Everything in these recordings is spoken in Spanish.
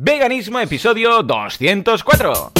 Veganismo, episodio 204.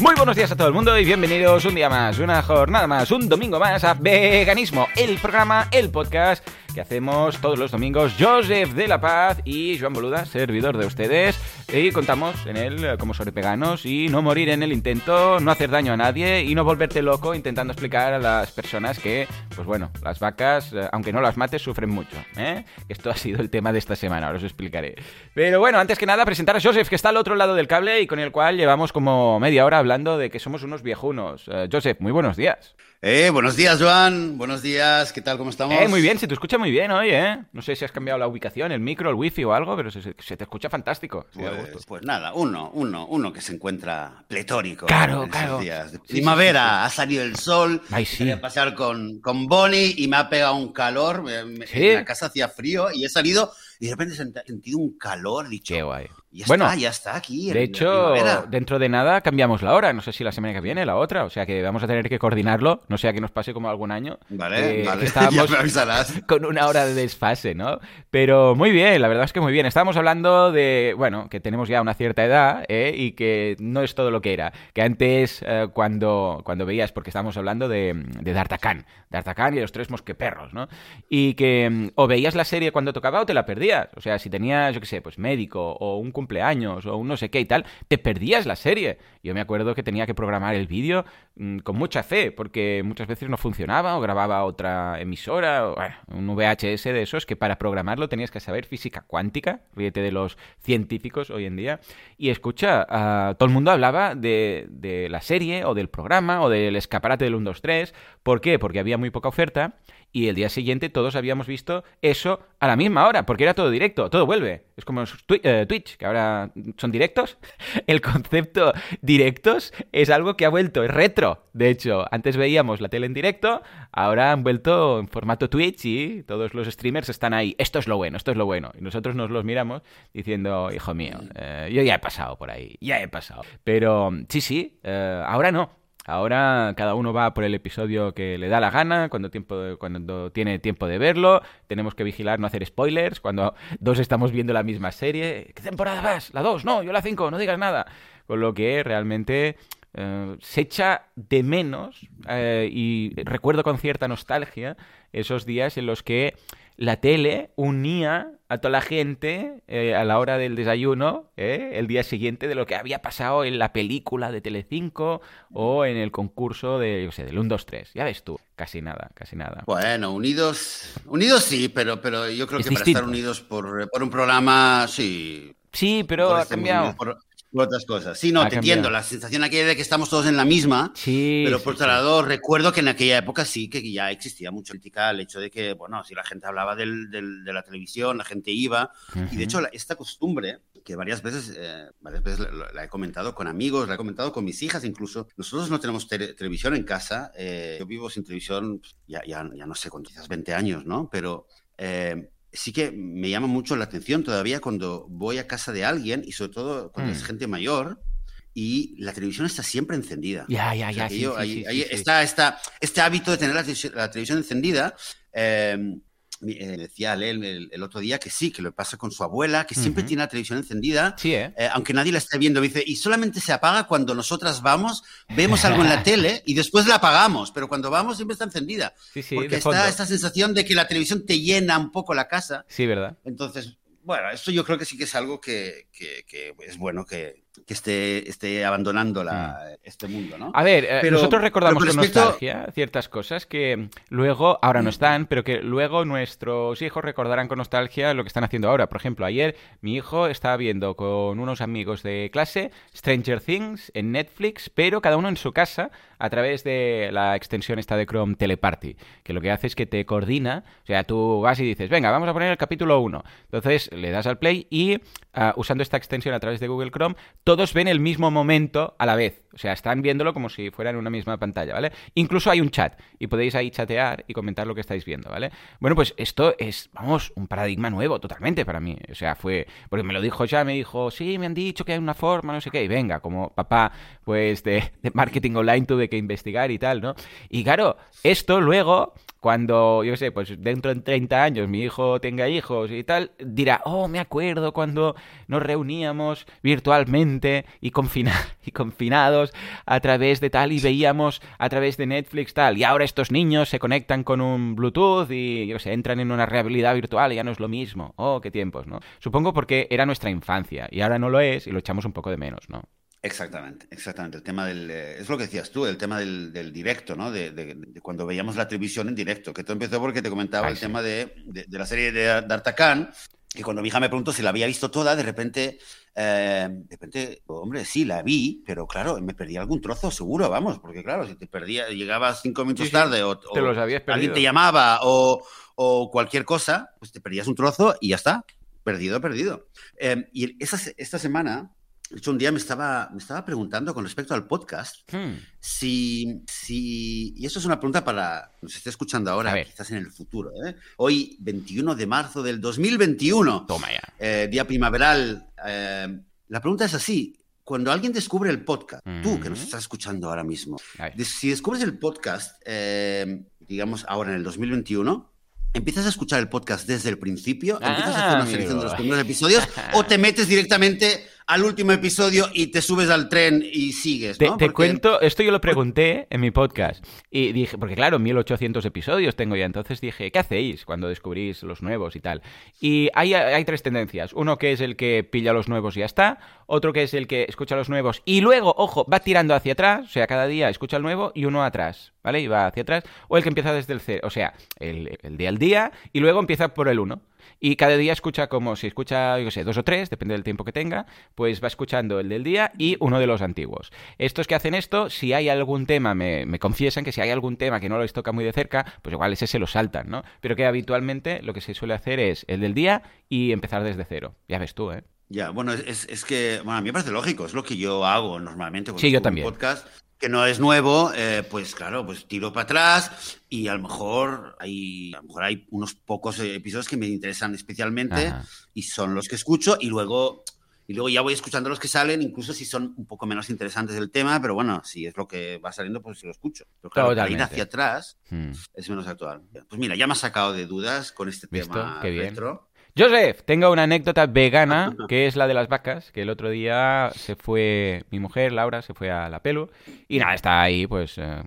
Muy buenos días a todo el mundo y bienvenidos un día más, una jornada más, un domingo más a Veganismo, el programa, el podcast que hacemos todos los domingos Joseph de la Paz y Joan Boluda, servidor de ustedes, y contamos en él eh, como sobre veganos y no morir en el intento, no hacer daño a nadie y no volverte loco intentando explicar a las personas que, pues bueno, las vacas, eh, aunque no las mates, sufren mucho. ¿eh? Esto ha sido el tema de esta semana, ahora os explicaré. Pero bueno, antes que nada, presentar a Joseph, que está al otro lado del cable y con el cual llevamos como media hora hablando de que somos unos viejunos. Eh, Joseph, muy buenos días. Eh, buenos días, Joan. Buenos días. ¿Qué tal? ¿Cómo estamos? Eh, muy bien, se te escucha muy bien hoy, ¿eh? No sé si has cambiado la ubicación, el micro, el wifi o algo, pero se, se te escucha fantástico. Pues, pues nada, uno, uno, uno que se encuentra pletórico. Claro, en claro. días de Sí, sí, primavera, sí, sí. ha salido el sol. Ay, sí. Salí a pasear con, con Bonnie y me ha pegado un calor. En la casa hacía frío y he salido y de repente he sent- sentido un calor. Dicho, Qué guay. Ya Bueno, está, ya está aquí. De hecho, primavera". dentro de nada cambiamos la hora. No sé si la semana que viene, la otra. O sea que vamos a tener que coordinarlo. No sea que nos pase como algún año. Vale, que- vale. que estábamos ya me avisarás. con una hora de desfase, ¿no? Pero muy bien, la verdad es que muy bien. Estábamos hablando de, bueno, que tenemos ya una cierta edad ¿eh? y que no es todo lo que era. Que antes, eh, cuando, cuando veías, porque estábamos hablando de, de D'Artagnan, D'Artagnan y los tres mosqueperros, ¿no? Y que mm, o veías la serie cuando tocaba o te la perdías. O sea, si tenías, yo qué sé, pues médico o un cumpleaños o un no sé qué y tal, te perdías la serie. Yo me acuerdo que tenía que programar el vídeo mm, con mucha fe, porque muchas veces no funcionaba o grababa otra emisora, o, un VHS de esos que para programarlo tenías que saber física cuántica, ríete de los científicos hoy en día. Y escucha, ah, todo el mundo hablaba de, de la serie o del programa o del escaparate del 1, 2, 3. ¿Por qué? Porque había muy poca oferta y el día siguiente todos habíamos visto eso a la misma hora, porque era todo directo, todo vuelve. Es como eh, Twitch, que ahora son directos. El concepto directos es algo que ha vuelto, es retro. De hecho, antes veíamos la tele en directo, ahora han vuelto en formato Twitch y todos los streamers están ahí. Esto es lo bueno, esto es lo bueno. Y nosotros nos los miramos diciendo, hijo mío, eh, yo ya he pasado por ahí, ya he pasado. Pero sí, sí, eh, ahora no. Ahora cada uno va por el episodio que le da la gana, cuando, tiempo, cuando tiene tiempo de verlo. Tenemos que vigilar no hacer spoilers. Cuando dos estamos viendo la misma serie. ¿Qué temporada vas? La 2, no, yo la 5, no digas nada. Con lo que realmente eh, se echa de menos eh, y recuerdo con cierta nostalgia esos días en los que la tele unía a toda la gente eh, a la hora del desayuno, eh, el día siguiente, de lo que había pasado en la película de Telecinco o en el concurso de, yo sé, del 1, 2, 3. Ya ves tú, casi nada, casi nada. Bueno, unidos, unidos sí, pero, pero yo creo Es que para estar unidos por, por un programa, sí, Sí, pero ha este cambiado. Por, por otras cosas. Sí, no, Ha te cambiado. entiendo. La sensación aquella de que estamos todos en la misma. Sí, Pero sí, por sí. otro lado, recuerdo que en aquella época sí que ya existía mucha crítica al hecho de que, bueno, si la gente hablaba del- del- de la televisión, la gente iba. Y de hecho, la- esta costumbre, que varias veces, eh, varias veces la, la he comentado con amigos, la he comentado con mis hijas incluso. Nosotros no tenemos tele- televisión en casa. eh, yo vivo sin televisión pues, ya, ya, ya no sé, con quizás 20 años, ¿no? Pero eh, sí que me llama mucho la atención todavía cuando voy a casa de alguien y sobre todo cuando Mm. es gente mayor y la televisión está siempre encendida. Ya, ya, ya, está, este hábito de tener la, televisión- la televisión encendida. eh, eh, decía él el, el otro día que sí, que lo pasa con su abuela, que siempre tiene la televisión encendida. Sí, ¿eh? eh, aunque nadie la esté viendo, me dice, y solamente se apaga cuando nosotras vamos, vemos algo en la tele y después la apagamos, pero cuando vamos siempre está encendida. Sí, sí, porque está esta sensación de que la televisión te llena un poco la casa. Sí, ¿verdad? Entonces, bueno, esto yo creo que sí que es algo que, que- que es bueno que, que esté, esté abandonando la- este mundo, ¿no? A ver, eh, Pero- nosotros recordamos con respecto- nostalgia ciertas cosas que mm, luego, ahora no están, pero que luego nuestros hijos recordarán con nostalgia lo que están haciendo ahora. Por ejemplo, ayer mi hijo estaba viendo con unos amigos de clase Stranger Things en Netflix, pero cada uno en su casa a través de la extensión esta de Chrome Teleparty, que lo que hace es que te coordina, o sea, tú vas y dices, venga, vamos a poner el capítulo 1. Entonces le das al play y ah, usando esta extensión a través de Google Chrome, todos ven el mismo momento a la vez. O sea, están viéndolo como si fueran una misma pantalla, ¿vale? Incluso hay un chat y podéis ahí chatear y comentar lo que estáis viendo, ¿vale? Bueno, pues esto es, vamos, un paradigma nuevo totalmente para mí. O sea, fue, porque me lo dijo ya, me dijo, sí, me han dicho que hay una forma, no sé qué, y venga, como papá, pues de, de marketing online tuve que investigar y tal, ¿no? Y claro, esto luego cuando, yo sé, pues dentro de 30 años mi hijo tenga hijos y tal, dirá, oh, me acuerdo cuando nos reuníamos virtualmente y, confina y confinados a través de tal y veíamos a través de Netflix tal. Y ahora estos niños se conectan con un Bluetooth y, yo sé, entran en una realidad virtual y ya no es lo mismo. Oh, qué tiempos, ¿no? Supongo porque era nuestra infancia y ahora no lo es y lo echamos un poco de menos, ¿no? Exactamente, exactamente. El tema del. Eh, es lo que decías tú, el tema del, directo, ¿no? De, cuando veíamos la televisión en directo. Que todo empezó porque te comentaba el tema de, la serie de D'Artacán. Y cuando mi hija me preguntó si la había visto toda, de repente. Eh, de repente, hombre, sí, la vi, pero claro, me perdí algún trozo, seguro, vamos, porque claro, si te perdía, llegabas cinco minutos tarde o, te los habías alguien te llamaba o, o, cualquier cosa, pues te perdías un trozo y ya está, perdido, perdido. Eh, y esa, esta semana de hecho, un día me estaba, me estaba preguntando con respecto al podcast hmm. si, si. Y eso es una pregunta para. Nos esté escuchando ahora, quizás en el futuro. ¿eh? Hoy, 21 de marzo del 2021. Toma ya. Eh, día primaveral. Eh, la pregunta es así. Cuando alguien descubre el podcast, tú que nos estás escuchando ahora mismo, si descubres el podcast, digamos ahora en el 2021, ¿Empiezas a escuchar el podcast desde el principio? ¿Empiezas a hacer una ah, selección de los primeros episodios? ¿O te metes directamente al último episodio y te subes al tren y sigues, ¿no? Te, cuento, esto yo lo pregunté en mi podcast y dije, porque claro, 1800 episodios tengo ya, entonces dije, ¿qué hacéis cuando descubrís los nuevos y tal? Y hay, hay tres tendencias, uno que es el que pilla los nuevos y ya está, otro que es el que escucha los nuevos y luego, ojo, va tirando hacia atrás, o sea, cada día escucha el nuevo y uno atrás, ¿vale? Y va hacia atrás, o el que empieza desde el cero, o sea, el, el día al día y luego empieza por el uno. Y cada día escucha como si escucha, yo sé, dos o tres, depende del tiempo que tenga, pues va escuchando el del día y uno de los antiguos. Estos que hacen esto, si hay algún tema, me, me confiesan que si hay algún tema que no les toca muy de cerca, pues igual ese se lo saltan, ¿no? Pero que habitualmente lo que se suele hacer es el del día y empezar desde cero. Ya ves tú, ¿eh? Ya, bueno, es, es que, bueno, a mí me parece lógico, es lo que yo hago normalmente sí, yo también. podcast que no es nuevo, eh, pues claro, pues tiro para atrás y a lo mejor hay, a lo mejor hay unos pocos episodios que me interesan especialmente y son los que escucho y luego y luego ya voy escuchando los que salen, incluso si son un poco menos interesantes del tema, pero bueno, si es lo que va saliendo, pues si lo escucho. Pero claro, ir hacia atrás hmm. es menos actual. Pues mira, ya me has sacado de dudas con este tema Qué retro. Joseph, tengo una anécdota vegana que es la de las vacas, que el otro día se fue mi mujer, Laura, se fue a la pelo y nada, está ahí pues eh,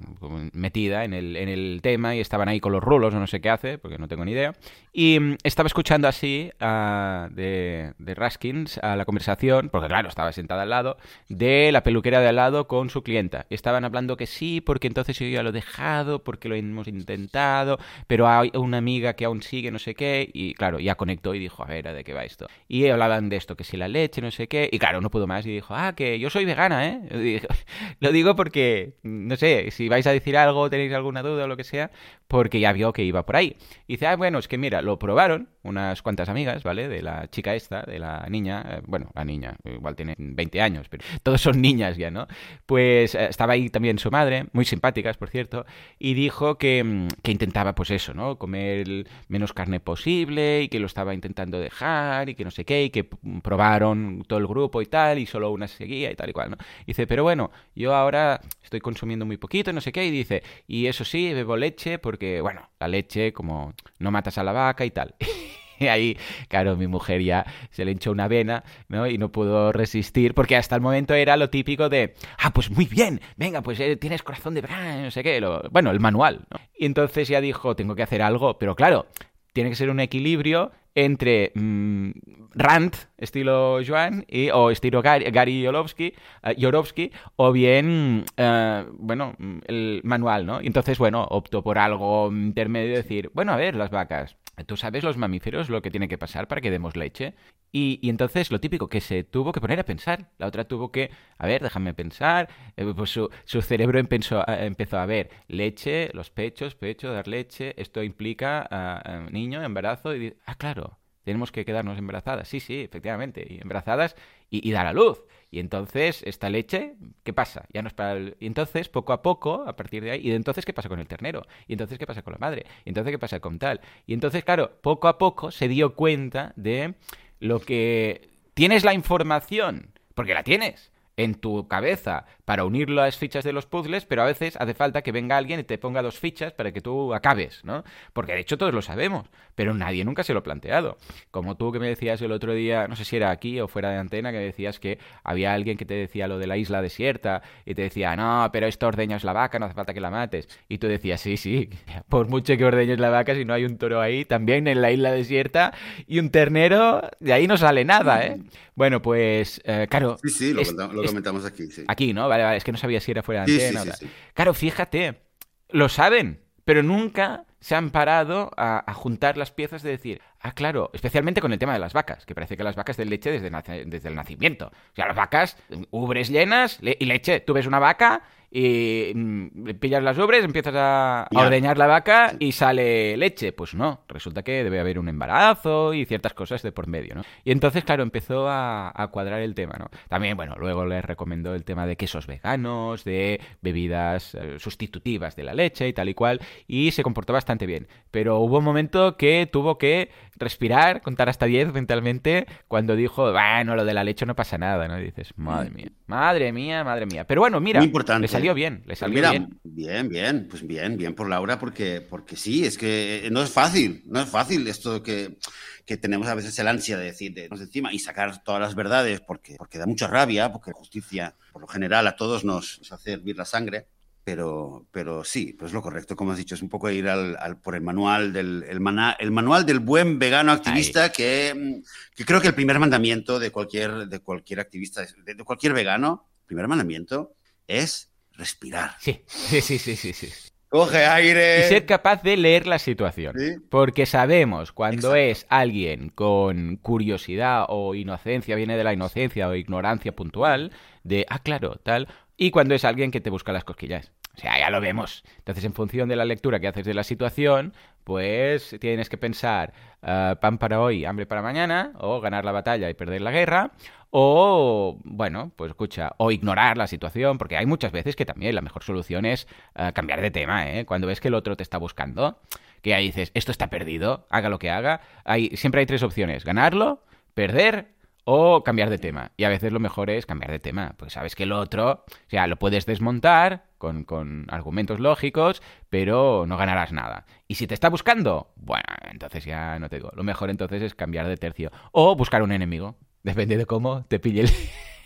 metida en el, en el tema y estaban ahí con los rulos o no sé qué hace, porque no tengo ni idea. Y mm, estaba escuchando así de, de Raskins a la conversación, porque claro, estaba sentada al lado, de la peluquera de al lado con su clienta. Estaban hablando que sí, porque entonces yo ya lo he dejado, porque lo hemos intentado, pero hay una amiga que aún sigue, no sé qué, y claro, ya conectó y dijo, a ver, ¿de qué va esto? Y hablaban de esto, que si la leche, no sé qué, y claro, no pudo más y dijo, ah, que yo soy vegana, ¿eh? lo digo porque, no sé, si vais a decir algo, tenéis alguna duda o lo que sea, porque ya vio que iba por ahí. Y dice, ah, bueno, es que mira, lo probaron unas cuantas amigas, ¿vale? De la chica esta, de la niña, eh, bueno, la niña, igual tiene 20 años, pero todos son niñas ya, ¿no? Pues eh, estaba ahí también su madre, muy simpáticas, por cierto, y dijo que, mm, que intentaba, pues eso, ¿no? Comer menos carne posible y que lo estaba intentando dejar y que no sé qué, y que probaron todo el grupo y tal, y solo una seguía y tal y cual, ¿no? dice, pero bueno, yo ahora estoy consumiendo muy poquito, no sé qué, y dice, y eso sí, bebo leche porque, bueno, la leche, como no matas a la vaca y tal. Y ahí, claro, mi mujer ya se le hinchó una vena, ¿no? Y no pudo resistir, porque hasta el momento era lo típico de, ah, pues muy bien, venga, pues eh, tienes corazón de bran, no sé qué, lo... bueno, el manual, ¿no? Y entonces ya dijo, tengo que hacer algo, pero claro, tiene que ser un equilibrio entre mm, Rand, estilo Joan, y, o estilo Gary, Gary eh, o bien, eh, bueno, el manual, ¿no? Y entonces, bueno, optó por algo intermedio de decir, bueno, a ver, las vacas, ¿Tú sabes los mamíferos lo que tiene que pasar para que demos leche? Y, y, entonces lo típico, que se tuvo que poner a pensar. La otra tuvo que, a ver, déjame pensar. Eh, pues su, su cerebro empezó, empezó a ver leche, los pechos, pecho, dar leche. Esto implica niño, embarazo. Y, ah, claro, tenemos que quedarnos embarazadas. Sí, sí, efectivamente, y embarazadas y, dar a luz. Y entonces, esta leche, ¿qué pasa? No es para Y entonces, poco a poco, a partir de ahí, y entonces, ¿qué pasa con el ternero? Y entonces, ¿qué pasa con la madre? Y entonces, ¿qué pasa con tal? Y entonces, claro, poco a poco se dio cuenta de lo que... Tienes la información, porque la tienes en tu cabeza para unir las fichas de los puzzles, pero a veces hace falta que venga alguien y te ponga dos fichas para que tú acabes, ¿no? Porque de hecho todos lo sabemos, pero nadie nunca se lo ha planteado. Como tú que me decías el otro día, no sé si era aquí o fuera de antena, que decías que había alguien que te decía lo de la isla desierta y te decía, no, pero esto ordeñas la vaca, no hace falta que la mates. Y tú decías, sí, sí, por mucho que ordeñes la vaca, si no hay un toro ahí, también en la isla desierta y un ternero, de ahí no sale nada, ¿eh? Bueno, pues, eh, claro. Sí, sí, lo, comentamos aquí. Sí. Aquí, ¿no? Vale, vale, es que no sabía si era fuera de antena. claro, fíjate, lo saben, pero nunca se han parado a, juntar las piezas de decir, ah, claro, especialmente con el tema de las vacas, que parece que las vacas de leche desde, desde el nacimiento. O sea, las vacas, ubres llenas y leche. Tú ves una vaca y mm, pillas las ubres, empiezas a, ordeñar la vaca y sale leche. Pues no, resulta que debe haber un embarazo y ciertas cosas de por medio, ¿no? Y entonces, claro, empezó a, cuadrar el tema, ¿no? También, bueno, luego les recomendó el tema de quesos veganos, de bebidas eh, sustitutivas de la leche y tal y cual, y se comportó bastante bien. Pero hubo un momento que tuvo que respirar, contar hasta 10 mentalmente, cuando dijo, bueno, lo de la leche no pasa nada, ¿no? Y dices, madre mía, madre mía, madre mía. Pero bueno, mira, importante salió bien, le pues salió bien. Bien, bien, pues bien, bien por Laura, porque, porque sí, es que no es fácil, no es fácil esto que, que tenemos a veces el ansia de decir, de encima y sacar todas las verdades, porque, porque da mucha rabia, porque la justicia, por lo general, a todos nos, hace hervir la sangre. Pero, pero sí, pues lo correcto, como has dicho, es un poco ir al, por el manual del el, el manual del buen vegano activista, que, que, creo que el primer mandamiento de cualquier, de cualquier activista, de, de cualquier vegano, primer mandamiento es respirar. Sí, sí, sí, sí, sí. sí. Coge aire. Y ser capaz de leer la situación. Porque sabemos cuando es alguien con curiosidad o inocencia, viene de la inocencia o ignorancia puntual, de, ah, claro, tal, y cuando es alguien que te busca las cosquillas. O sea, ya lo vemos. Entonces, en función de la lectura que haces de la situación, pues tienes que pensar uh, pan para hoy, hambre para mañana, o ganar la batalla y perder la guerra, o, bueno, pues escucha, o ignorar la situación, porque hay muchas veces que también la mejor solución es uh, cambiar de tema, ¿eh? Cuando ves que el otro te está buscando, que ahí dices, esto está perdido, haga lo que haga, hay, siempre hay tres opciones, ganarlo, perder o cambiar de tema. Y a veces lo mejor es cambiar de tema, pues sabes que el otro, o sea, lo puedes desmontar con, con, argumentos lógicos, pero no ganarás nada. Y si te está buscando, bueno, entonces ya no te digo. Lo mejor entonces es cambiar de tercio. O buscar un enemigo. Depende de cómo te pille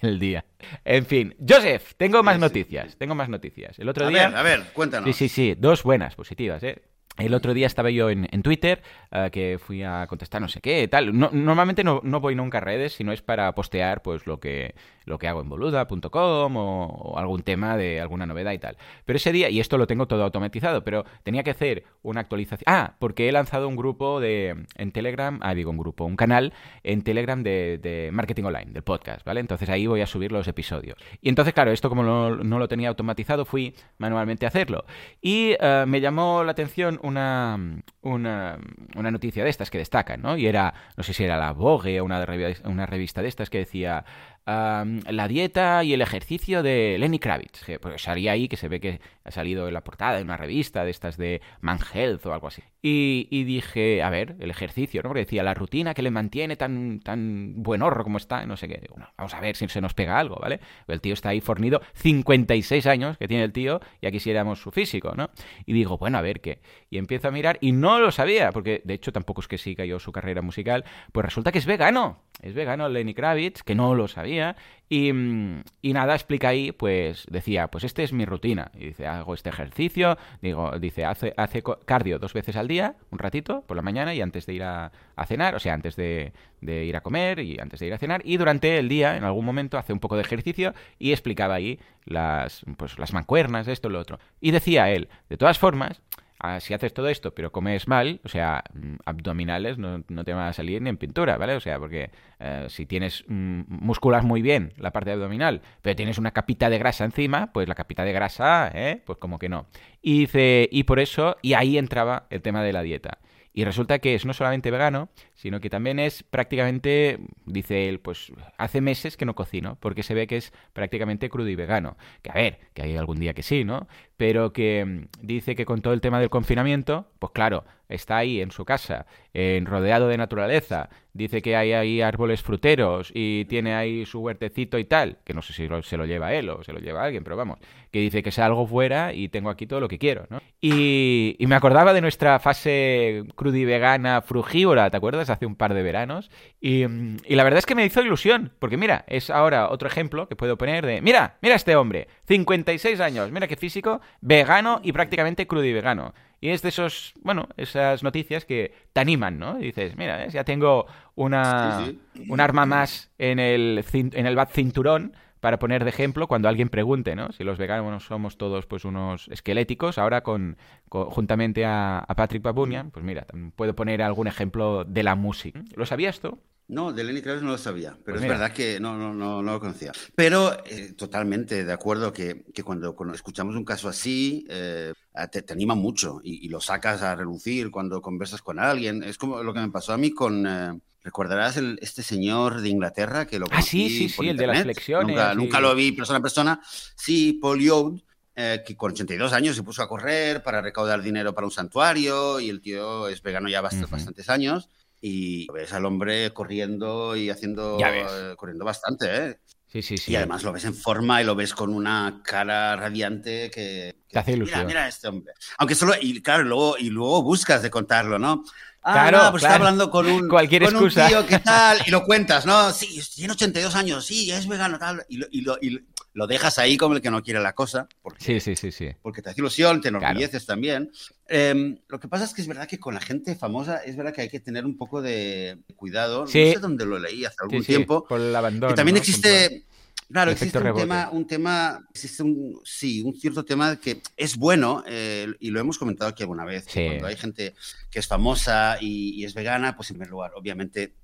el, día. En fin, Joseph, tengo más noticias. Tengo más noticias. El otro a día. Ver, a ver, cuéntanos. Sí, sí, sí. Dos buenas, positivas, ¿eh? El otro día estaba yo en, Twitter, eh, que fui a contestar no sé qué, tal. normalmente no, no, voy nunca a redes, sino es para postear pues lo que, lo que hago en boluda.com o, algún tema de alguna novedad y tal. Pero ese día, y esto lo tengo todo automatizado, pero tenía que hacer una actualización. Ah, porque he lanzado un grupo de en Telegram, ah, digo un grupo, un canal en Telegram de, marketing online, del podcast, ¿vale? Entonces ahí voy a subir los episodios. Y entonces, claro, esto como no, lo tenía automatizado, fui manualmente a hacerlo. Y eh, me llamó la atención una, una, una, noticia de estas que destacan, ¿no? Y era, no sé si era la Vogue o una, una revista de estas que decía la dieta y el ejercicio de Lenny Kravitz. Que, pues salía ahí, que se ve que ha salido en la portada de una revista de estas de Man Health o algo así. Y, dije, a ver, el ejercicio, ¿no? Porque decía, la rutina que le mantiene tan, tan buen horro como está, no sé qué. vamos a ver si se nos pega algo, ¿vale? El tío está ahí fornido, 56 años que tiene el tío, y aquí quisiéramos su físico, ¿no? Y digo, bueno, a ver qué. Y empiezo a mirar, y no lo sabía, porque de hecho tampoco es que siga yo su carrera musical, pues resulta que es vegano. Es vegano Lenny Kravitz, que no lo sabía, y, y, nada, explica ahí, pues decía, pues esta es mi rutina. Y dice, hago este ejercicio, digo, dice, hace, hace cardio dos veces al día, un ratito, por la mañana y antes de ir a, cenar, o sea, antes de, de, ir a comer y antes de ir a cenar. Y durante el día, en algún momento, hace un poco de ejercicio y explicaba ahí las, pues, las mancuernas, esto, lo otro. Y decía él, de todas formas, Ah, si haces todo esto pero comes mal, o sea, mm, abdominales no, te van a salir ni en pintura, ¿vale? O sea, porque eh, si tienes mm, musculas muy bien la parte abdominal, pero tienes una capita de grasa encima, pues la capita de grasa, ¿eh? Pues como que no. Y dice, y por eso, y ahí entraba el tema de la dieta. Y resulta que es no solamente vegano, sino que también es prácticamente, dice él, pues hace meses que no cocino, porque se ve que es prácticamente crudo y vegano. Que a ver, que hay algún día que sí, ¿no? Pero que mm, dice que con todo el tema del confinamiento, pues claro, está ahí en su casa, en, rodeado de naturaleza, dice que hay ahí árboles fruteros y tiene ahí su huertecito y tal, que no sé si se lo lleva él o se lo lleva alguien, pero vamos, que dice que algo fuera y tengo aquí todo lo que quiero, ¿no? Y, y me acordaba de nuestra fase crudivegana frugívora, ¿te acuerdas? Hace un par de veranos. Y, y, la verdad es que me hizo ilusión, porque mira, es ahora otro ejemplo que puedo poner de, mira, mira este hombre, 56 años, mira qué físico, vegano y prácticamente crudivegano. Y es de esos, bueno, esas noticias que te animan, ¿no? Y dices, mira, ya tengo una, un arma más en el, en el bat cinturón para poner de ejemplo cuando alguien pregunte, ¿no? Si los veganos somos todos pues unos esqueléticos, ahora con, juntamente a, Patrick Babunian, pues mira, puedo poner algún ejemplo de la música. ¿Lo sabías tú? No, de Lenny Kravitz no lo sabía, pero pues es verdad que no, no, no, no, lo conocía. Pero eh, totalmente de acuerdo que, que cuando, escuchamos un caso así, eh, te, anima mucho y, lo sacas a relucir cuando conversas con alguien. Es como lo que me pasó a mí con... Eh, ¿Recordarás el, este señor de Inglaterra que lo Ah, sí, sí, sí, el de las flexiones. Nunca, lo vi persona a persona. Sí, Paul Young, que con 82 años se puso a correr para recaudar dinero para un santuario y el tío es vegano ya bastantes años y ves al hombre corriendo y haciendo corriendo bastante, ¿eh? Sí, sí, sí. Y además lo ves en forma y lo ves con una cara radiante que, te hace ilusión. Mira, mira este hombre. Aunque solo y claro, luego y luego buscas de contarlo, ¿no? Ah, claro, pues está hablando con un, Cualquier con excusa. un tío que tal y lo cuentas, ¿no? Sí, tiene 82 años, sí, es vegano tal y lo, y lo, y lo dejas ahí como el que no quiere la cosa. Porque, sí, sí, sí, sí. Porque te hace ilusión, te enorgulleces también. Em, lo que pasa es que es verdad que con la gente famosa es verdad que hay que tener un poco de cuidado. No sé dónde lo leí hace algún tiempo. Por el abandono. Que también existe. Claro, existe un tema, un tema, existe un, sí, un cierto tema que es bueno, eh, y lo hemos comentado aquí alguna vez, cuando hay gente que es famosa y, y, es vegana, pues en primer lugar, obviamente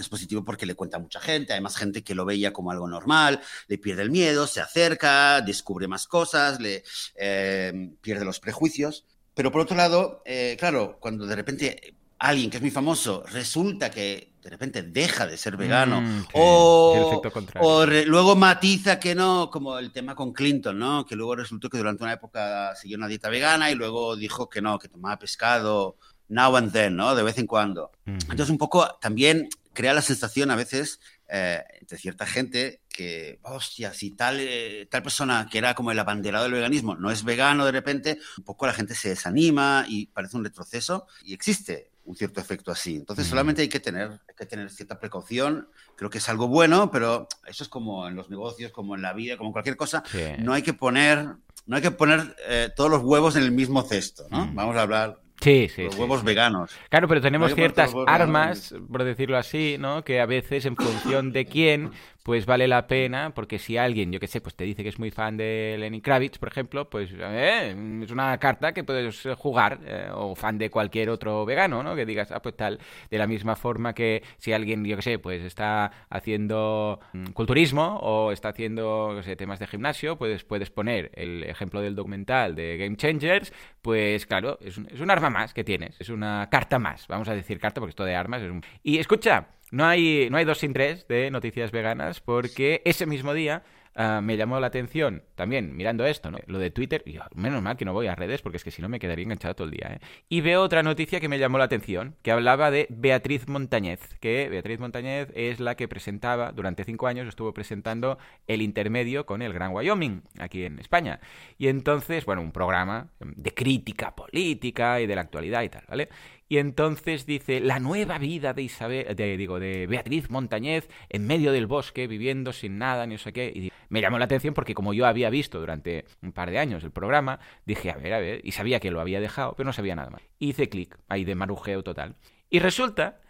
es positivo porque le cuenta a mucha gente, hay más gente que lo veía como algo normal, le pierde el miedo, se acerca, descubre más cosas, le eh, pierde los prejuicios. Pero por otro lado, eh, claro, cuando de repente alguien que es muy famoso resulta que de repente deja de ser vegano mm, o, o luego matiza que no, como el tema con Clinton, ¿no? Que luego resultó que durante una época siguió una dieta vegana y luego dijo que no, que tomaba pescado now and then, ¿no? De vez en cuando. Entonces un poco también crea la sensación a veces eh, entre cierta gente que, hostia, si tal, eh, tal persona que era como el abanderado del veganismo no es vegano de repente, un poco la gente se desanima y parece un retroceso y existe un cierto efecto así. Entonces solamente hay que tener, hay que tener cierta precaución. Creo que es algo bueno, pero eso es como en los negocios, como en la vida, como en cualquier cosa. No hay que poner, no hay que poner eh, todos los huevos en el mismo cesto, ¿no? Vamos a hablar Sí, sí. Los huevos veganos. Claro, pero tenemos ciertas armas, por decirlo así, ¿no? Que a veces, en función de quién, pues vale la pena, porque si alguien, yo que sé, pues te dice que es muy fan de Lenny Kravitz, por ejemplo, pues eh, es una carta que puedes jugar, eh, o fan de cualquier otro vegano, ¿no? Que digas, ah, pues tal, de la misma forma que si alguien, yo que sé, pues está haciendo mm, culturismo o está haciendo, sé, temas de gimnasio, pues puedes poner el ejemplo del documental de Game Changers, pues claro, es un, es un arma más que tienes, es una carta más, vamos a decir carta porque esto de armas es un... Y escucha, no hay, no hay dos sin tres de noticias veganas porque ese mismo día ah, me llamó la atención también mirando esto, ¿no? Lo de Twitter, y menos mal que no voy a redes porque es que si no me quedaría enganchado todo el día, ¿eh? Y veo otra noticia que me llamó la atención, que hablaba de Beatriz Montañez, que Beatriz Montañez es la que presentaba, durante cinco años estuvo presentando el intermedio con el Gran Wyoming, aquí en España. Y entonces, bueno, un programa de crítica política y de la actualidad y tal, ¿vale? Y entonces dice, la nueva vida de Isabel, de, digo, de Beatriz Montañez en medio del bosque, viviendo sin nada, ni no sé qué. Y me llamó la atención porque como yo había visto durante un par de años el programa, dije, a ver, a ver, y sabía que lo había dejado, pero no sabía nada más. hice clic, ahí de marujeo total. Y resulta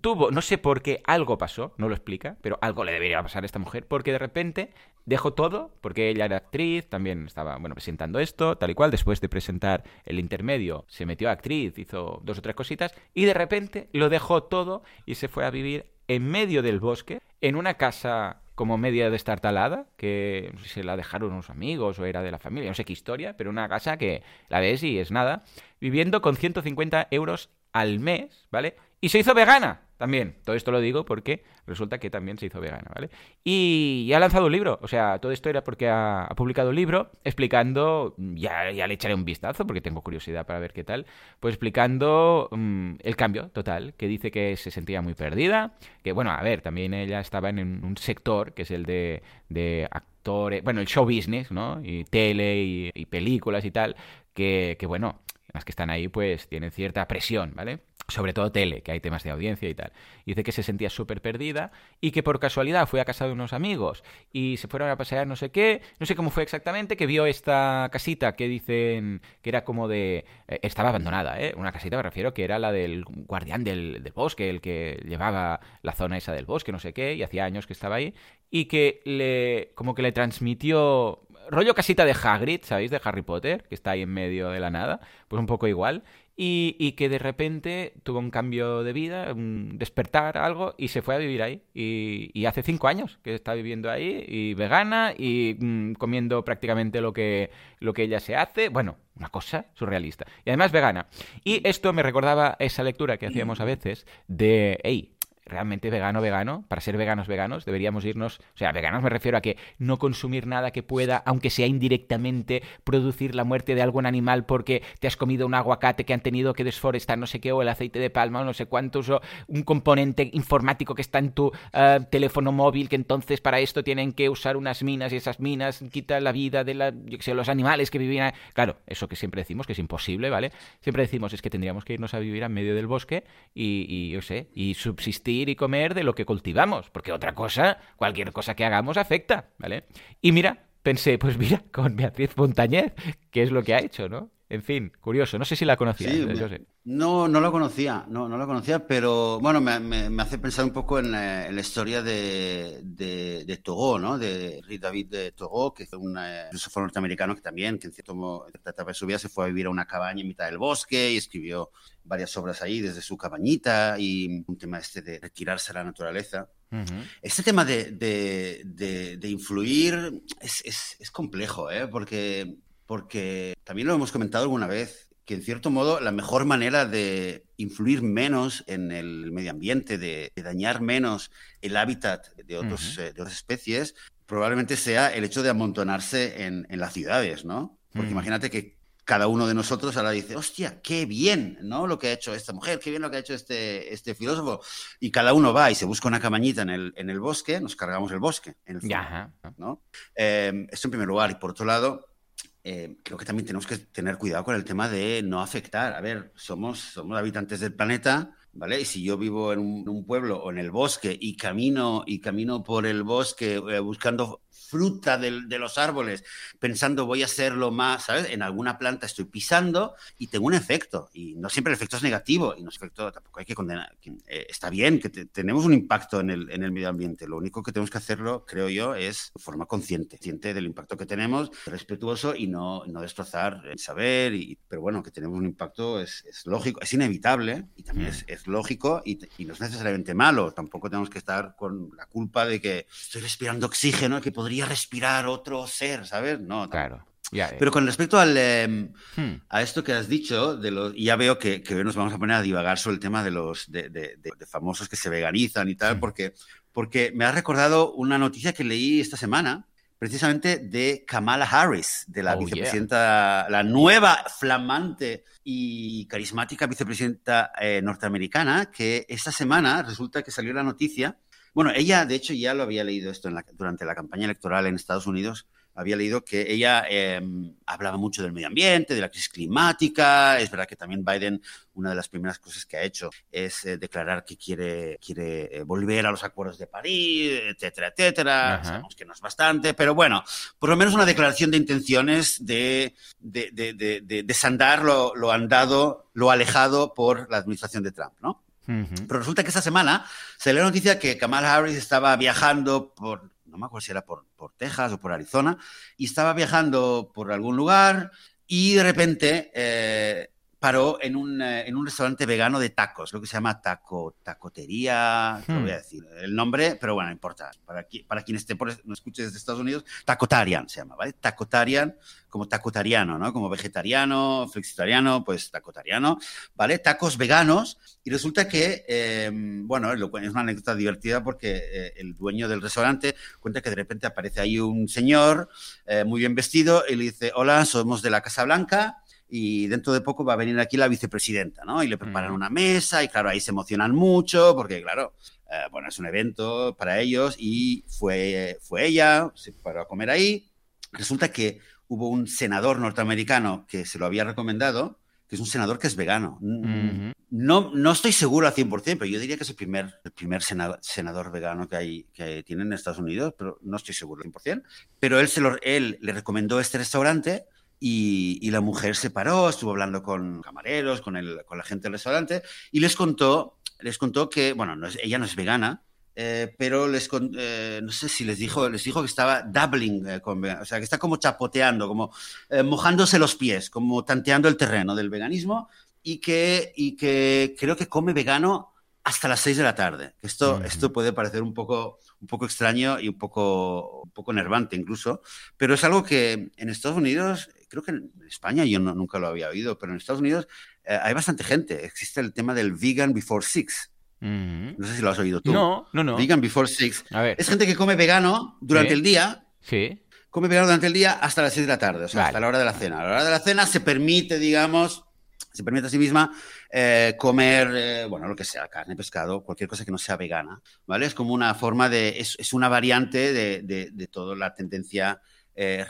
tuvo, no sé por qué, algo pasó, no lo explica, pero algo le debería pasar a esta mujer, porque de repente dejó todo, porque ella era actriz, también estaba, bueno, presentando esto, tal y cual, después de presentar el intermedio, se metió a actriz, hizo dos o tres cositas, y de repente lo dejó todo y se fue a vivir en medio del bosque, en una casa como media destartalada, que no sé si se la dejaron unos amigos o era de la familia, no sé qué historia, pero una casa que la ves y es nada, viviendo con 150 euros al mes, ¿vale? Y se hizo vegana también. Todo esto lo digo porque resulta que también se hizo vegana, ¿vale? Y, ha lanzado un libro. O sea, todo esto era porque ha, publicado un libro explicando, ya, ya, le echaré un vistazo porque tengo curiosidad para ver qué tal, pues explicando mm, el cambio total, que dice que se sentía muy perdida, que bueno, a ver, también ella estaba en un sector que es el de, de actores, bueno, el show business, ¿no? Y tele y, y películas y tal, que, que bueno, las que están ahí pues tienen cierta presión, ¿vale? Sobre todo tele, que hay temas de audiencia y tal. Dice que se sentía súper perdida y que por casualidad fue a casa de unos amigos y se fueron a pasear no sé qué, no sé cómo fue exactamente, que vio esta casita que dicen que era como de... Eh, estaba abandonada, ¿eh? Una casita me refiero que era la del guardián del, del, bosque, el que llevaba la zona esa del bosque, no sé qué, y hacía años que estaba ahí, y que le... como que le transmitió rollo casita de Hagrid, ¿sabéis? De Harry Potter, que está ahí en medio de la nada, pues un poco igual. Y, que de repente tuvo un cambio de vida, un despertar, algo, y se fue a vivir ahí. Y, hace cinco años que está viviendo ahí, y vegana, y mm, comiendo prácticamente lo que, lo que ella se hace. Bueno, una cosa surrealista. Y además vegana. Y esto me recordaba esa lectura que hacíamos a veces de, hey, realmente vegano, vegano, para ser veganos, veganos, deberíamos irnos, o sea, veganos me refiero a que no consumir nada que pueda, aunque sea indirectamente, producir la muerte de algún animal porque te has comido un aguacate que han tenido que desforestar no sé qué, o el aceite de palma, o no sé cuántos, o un componente informático que está en tu eh, teléfono móvil, que entonces para esto tienen que usar unas minas y esas minas quitan la vida de la, yo sé, los animales que vivían. Claro, eso que siempre decimos que es imposible, ¿vale? Siempre decimos es que tendríamos que irnos a vivir en medio del bosque y yo sé, y subsistir y comer de lo que cultivamos, porque otra cosa, cualquier cosa que hagamos afecta, ¿vale? Y mira, pensé, pues mira, con Beatriz Montañez, ¿qué es lo que ha hecho, no? En fin, curioso. No sé si la conocías. ¿eh? No, no la conocía, no, no la conocía, pero bueno, me, hace pensar un poco en, la, historia de, de, de, Togo, ¿no? De Rick David de Togo, que fue un filósofo norteamericano que también, que en cierto etapa de su vida se fue a vivir a una cabaña en mitad del bosque y escribió varias obras ahí desde su cabañita y un tema este de retirarse a la naturaleza. Este tema de, de influir es, es, es complejo, ¿eh? Porque porque también lo hemos comentado alguna vez, que en cierto modo la mejor manera de influir menos en el medio ambiente, de, dañar menos el hábitat de, otros, eh, de otras especies, probablemente sea el hecho de amontonarse en, las ciudades, ¿no? Porque imagínate que cada uno de nosotros ahora dice, hostia, qué bien, ¿no? Lo que ha hecho esta mujer, qué bien lo que ha hecho este, este filósofo. Y cada uno va y se busca una cabañita en el, en el bosque, nos cargamos el bosque, en el ¿no? Eh, esto en primer lugar. Y por otro lado, eh, creo que también tenemos que tener cuidado con el tema de no afectar. A ver, somos, somos habitantes del planeta, ¿vale? Y si yo vivo en un, pueblo o en el bosque y camino, y camino por el bosque eh, buscando fruta de, los árboles, pensando voy a hacerlo más, ¿sabes? En alguna planta estoy pisando y tengo un efecto. Y no siempre el efecto es negativo y no es efecto, tampoco hay que condenar. Eh, está bien que tenemos un impacto en el, en el medio ambiente. Lo único que tenemos que hacerlo, creo yo, es de forma consciente, consciente del impacto que tenemos, respetuoso y no, no destrozar el saber. Y, pero bueno, que tenemos un impacto es, es lógico, es inevitable y también es, es lógico y, y, no es necesariamente malo. Tampoco tenemos que estar con la culpa de que estoy respirando oxígeno que podría respirar otro ser, ¿sabes? No, claro. Pero con respecto al, em, hmm. a esto que has dicho, de los, ya veo que, que, nos vamos a poner a divagar sobre el tema de los de, de, famosos que se veganizan y tal, hmm. porque, porque me ha recordado una noticia que leí esta semana, precisamente de Kamala Harris, de la oh, vicepresidenta, la nueva, flamante y carismática vicepresidenta eh, norteamericana, que esta semana resulta que salió la noticia bueno, ella, de hecho, ya lo había leído esto durante la campaña electoral en Estados Unidos. Había leído que ella em, hablaba mucho del medio ambiente, de la crisis climática. Es verdad que también Biden, una de las primeras cosas que ha hecho es eh, declarar que quiere, quiere eh, volver a los acuerdos de París, etcétera, etcétera. Sabemos que no es bastante, pero bueno, por lo menos una declaración de intenciones de, de, desandar lo, lo andado, lo alejado por la administración de Trump, ¿no? Pero resulta que esta semana se lee noticia que Kamala Harris estaba viajando por, no me acuerdo si era por, por Texas o por Arizona, y estaba viajando por algún lugar y de repente eh, paró en un, eh, en un restaurante vegano de tacos, lo que se llama taco, tacotería, no voy a hmm. decir el nombre, pero bueno, no importa. Para, para quien esté por, no escuche desde Estados Unidos, Tacotarian se llama, ¿vale? Tacotarian, como tacotariano, ¿no? Como vegetariano, flexitariano, pues tacotariano, ¿vale? Tacos veganos. Y resulta que, em, bueno, es una anécdota divertida porque eh, el dueño del restaurante cuenta que de repente aparece ahí un señor eh, muy bien vestido y le dice, hola, somos de la Casa Blanca y dentro de poco va a venir aquí la vicepresidenta, ¿no? Y le preparan una mesa y claro, ahí se emocionan mucho porque claro, eh, bueno, es un evento para ellos y fue, fue ella, se paró a comer ahí. Resulta que hubo un senador norteamericano que se lo había recomendado, que es un senador que es vegano. No, no estoy seguro al 100%, pero yo diría que es el primer, el primer senador, vegano que, hay, que tienen en Estados Unidos, pero no estoy seguro al 100%. Pero él, se lo, él le recomendó este restaurante y, la mujer se paró, estuvo hablando con camareros, con, el, con la gente del restaurante y les contó, les contó que, bueno, no ella no es vegana, eh, pero les eh, no sé si les dijo, les dijo que estaba dabbling eh, con o sea, que está como chapoteando, como mojándose los pies, como tanteando el terreno del veganismo y que, y que creo que come vegano hasta las 6 de la tarde. Esto, esto puede parecer un poco, un poco extraño y un poco, un poco nervante incluso, pero es algo que en Estados Unidos creo que en España yo nunca lo había oído, pero en Estados Unidos eh, hay bastante gente. Existe el tema del vegan before six. No sé si lo has oído tú. No, no, no. Vegan before six. Es gente que come vegano durante el día. Sí. Come vegano durante el día hasta las 6 de la tarde, o sea, hasta la hora de la cena. A la hora de la cena se permite, digamos, se permite a sí misma eh, comer, eh, bueno, lo que sea, carne, pescado, cualquier cosa que no sea vegana, ¿vale? Es como una forma de, es, una variante de, de, de toda la tendencia eh,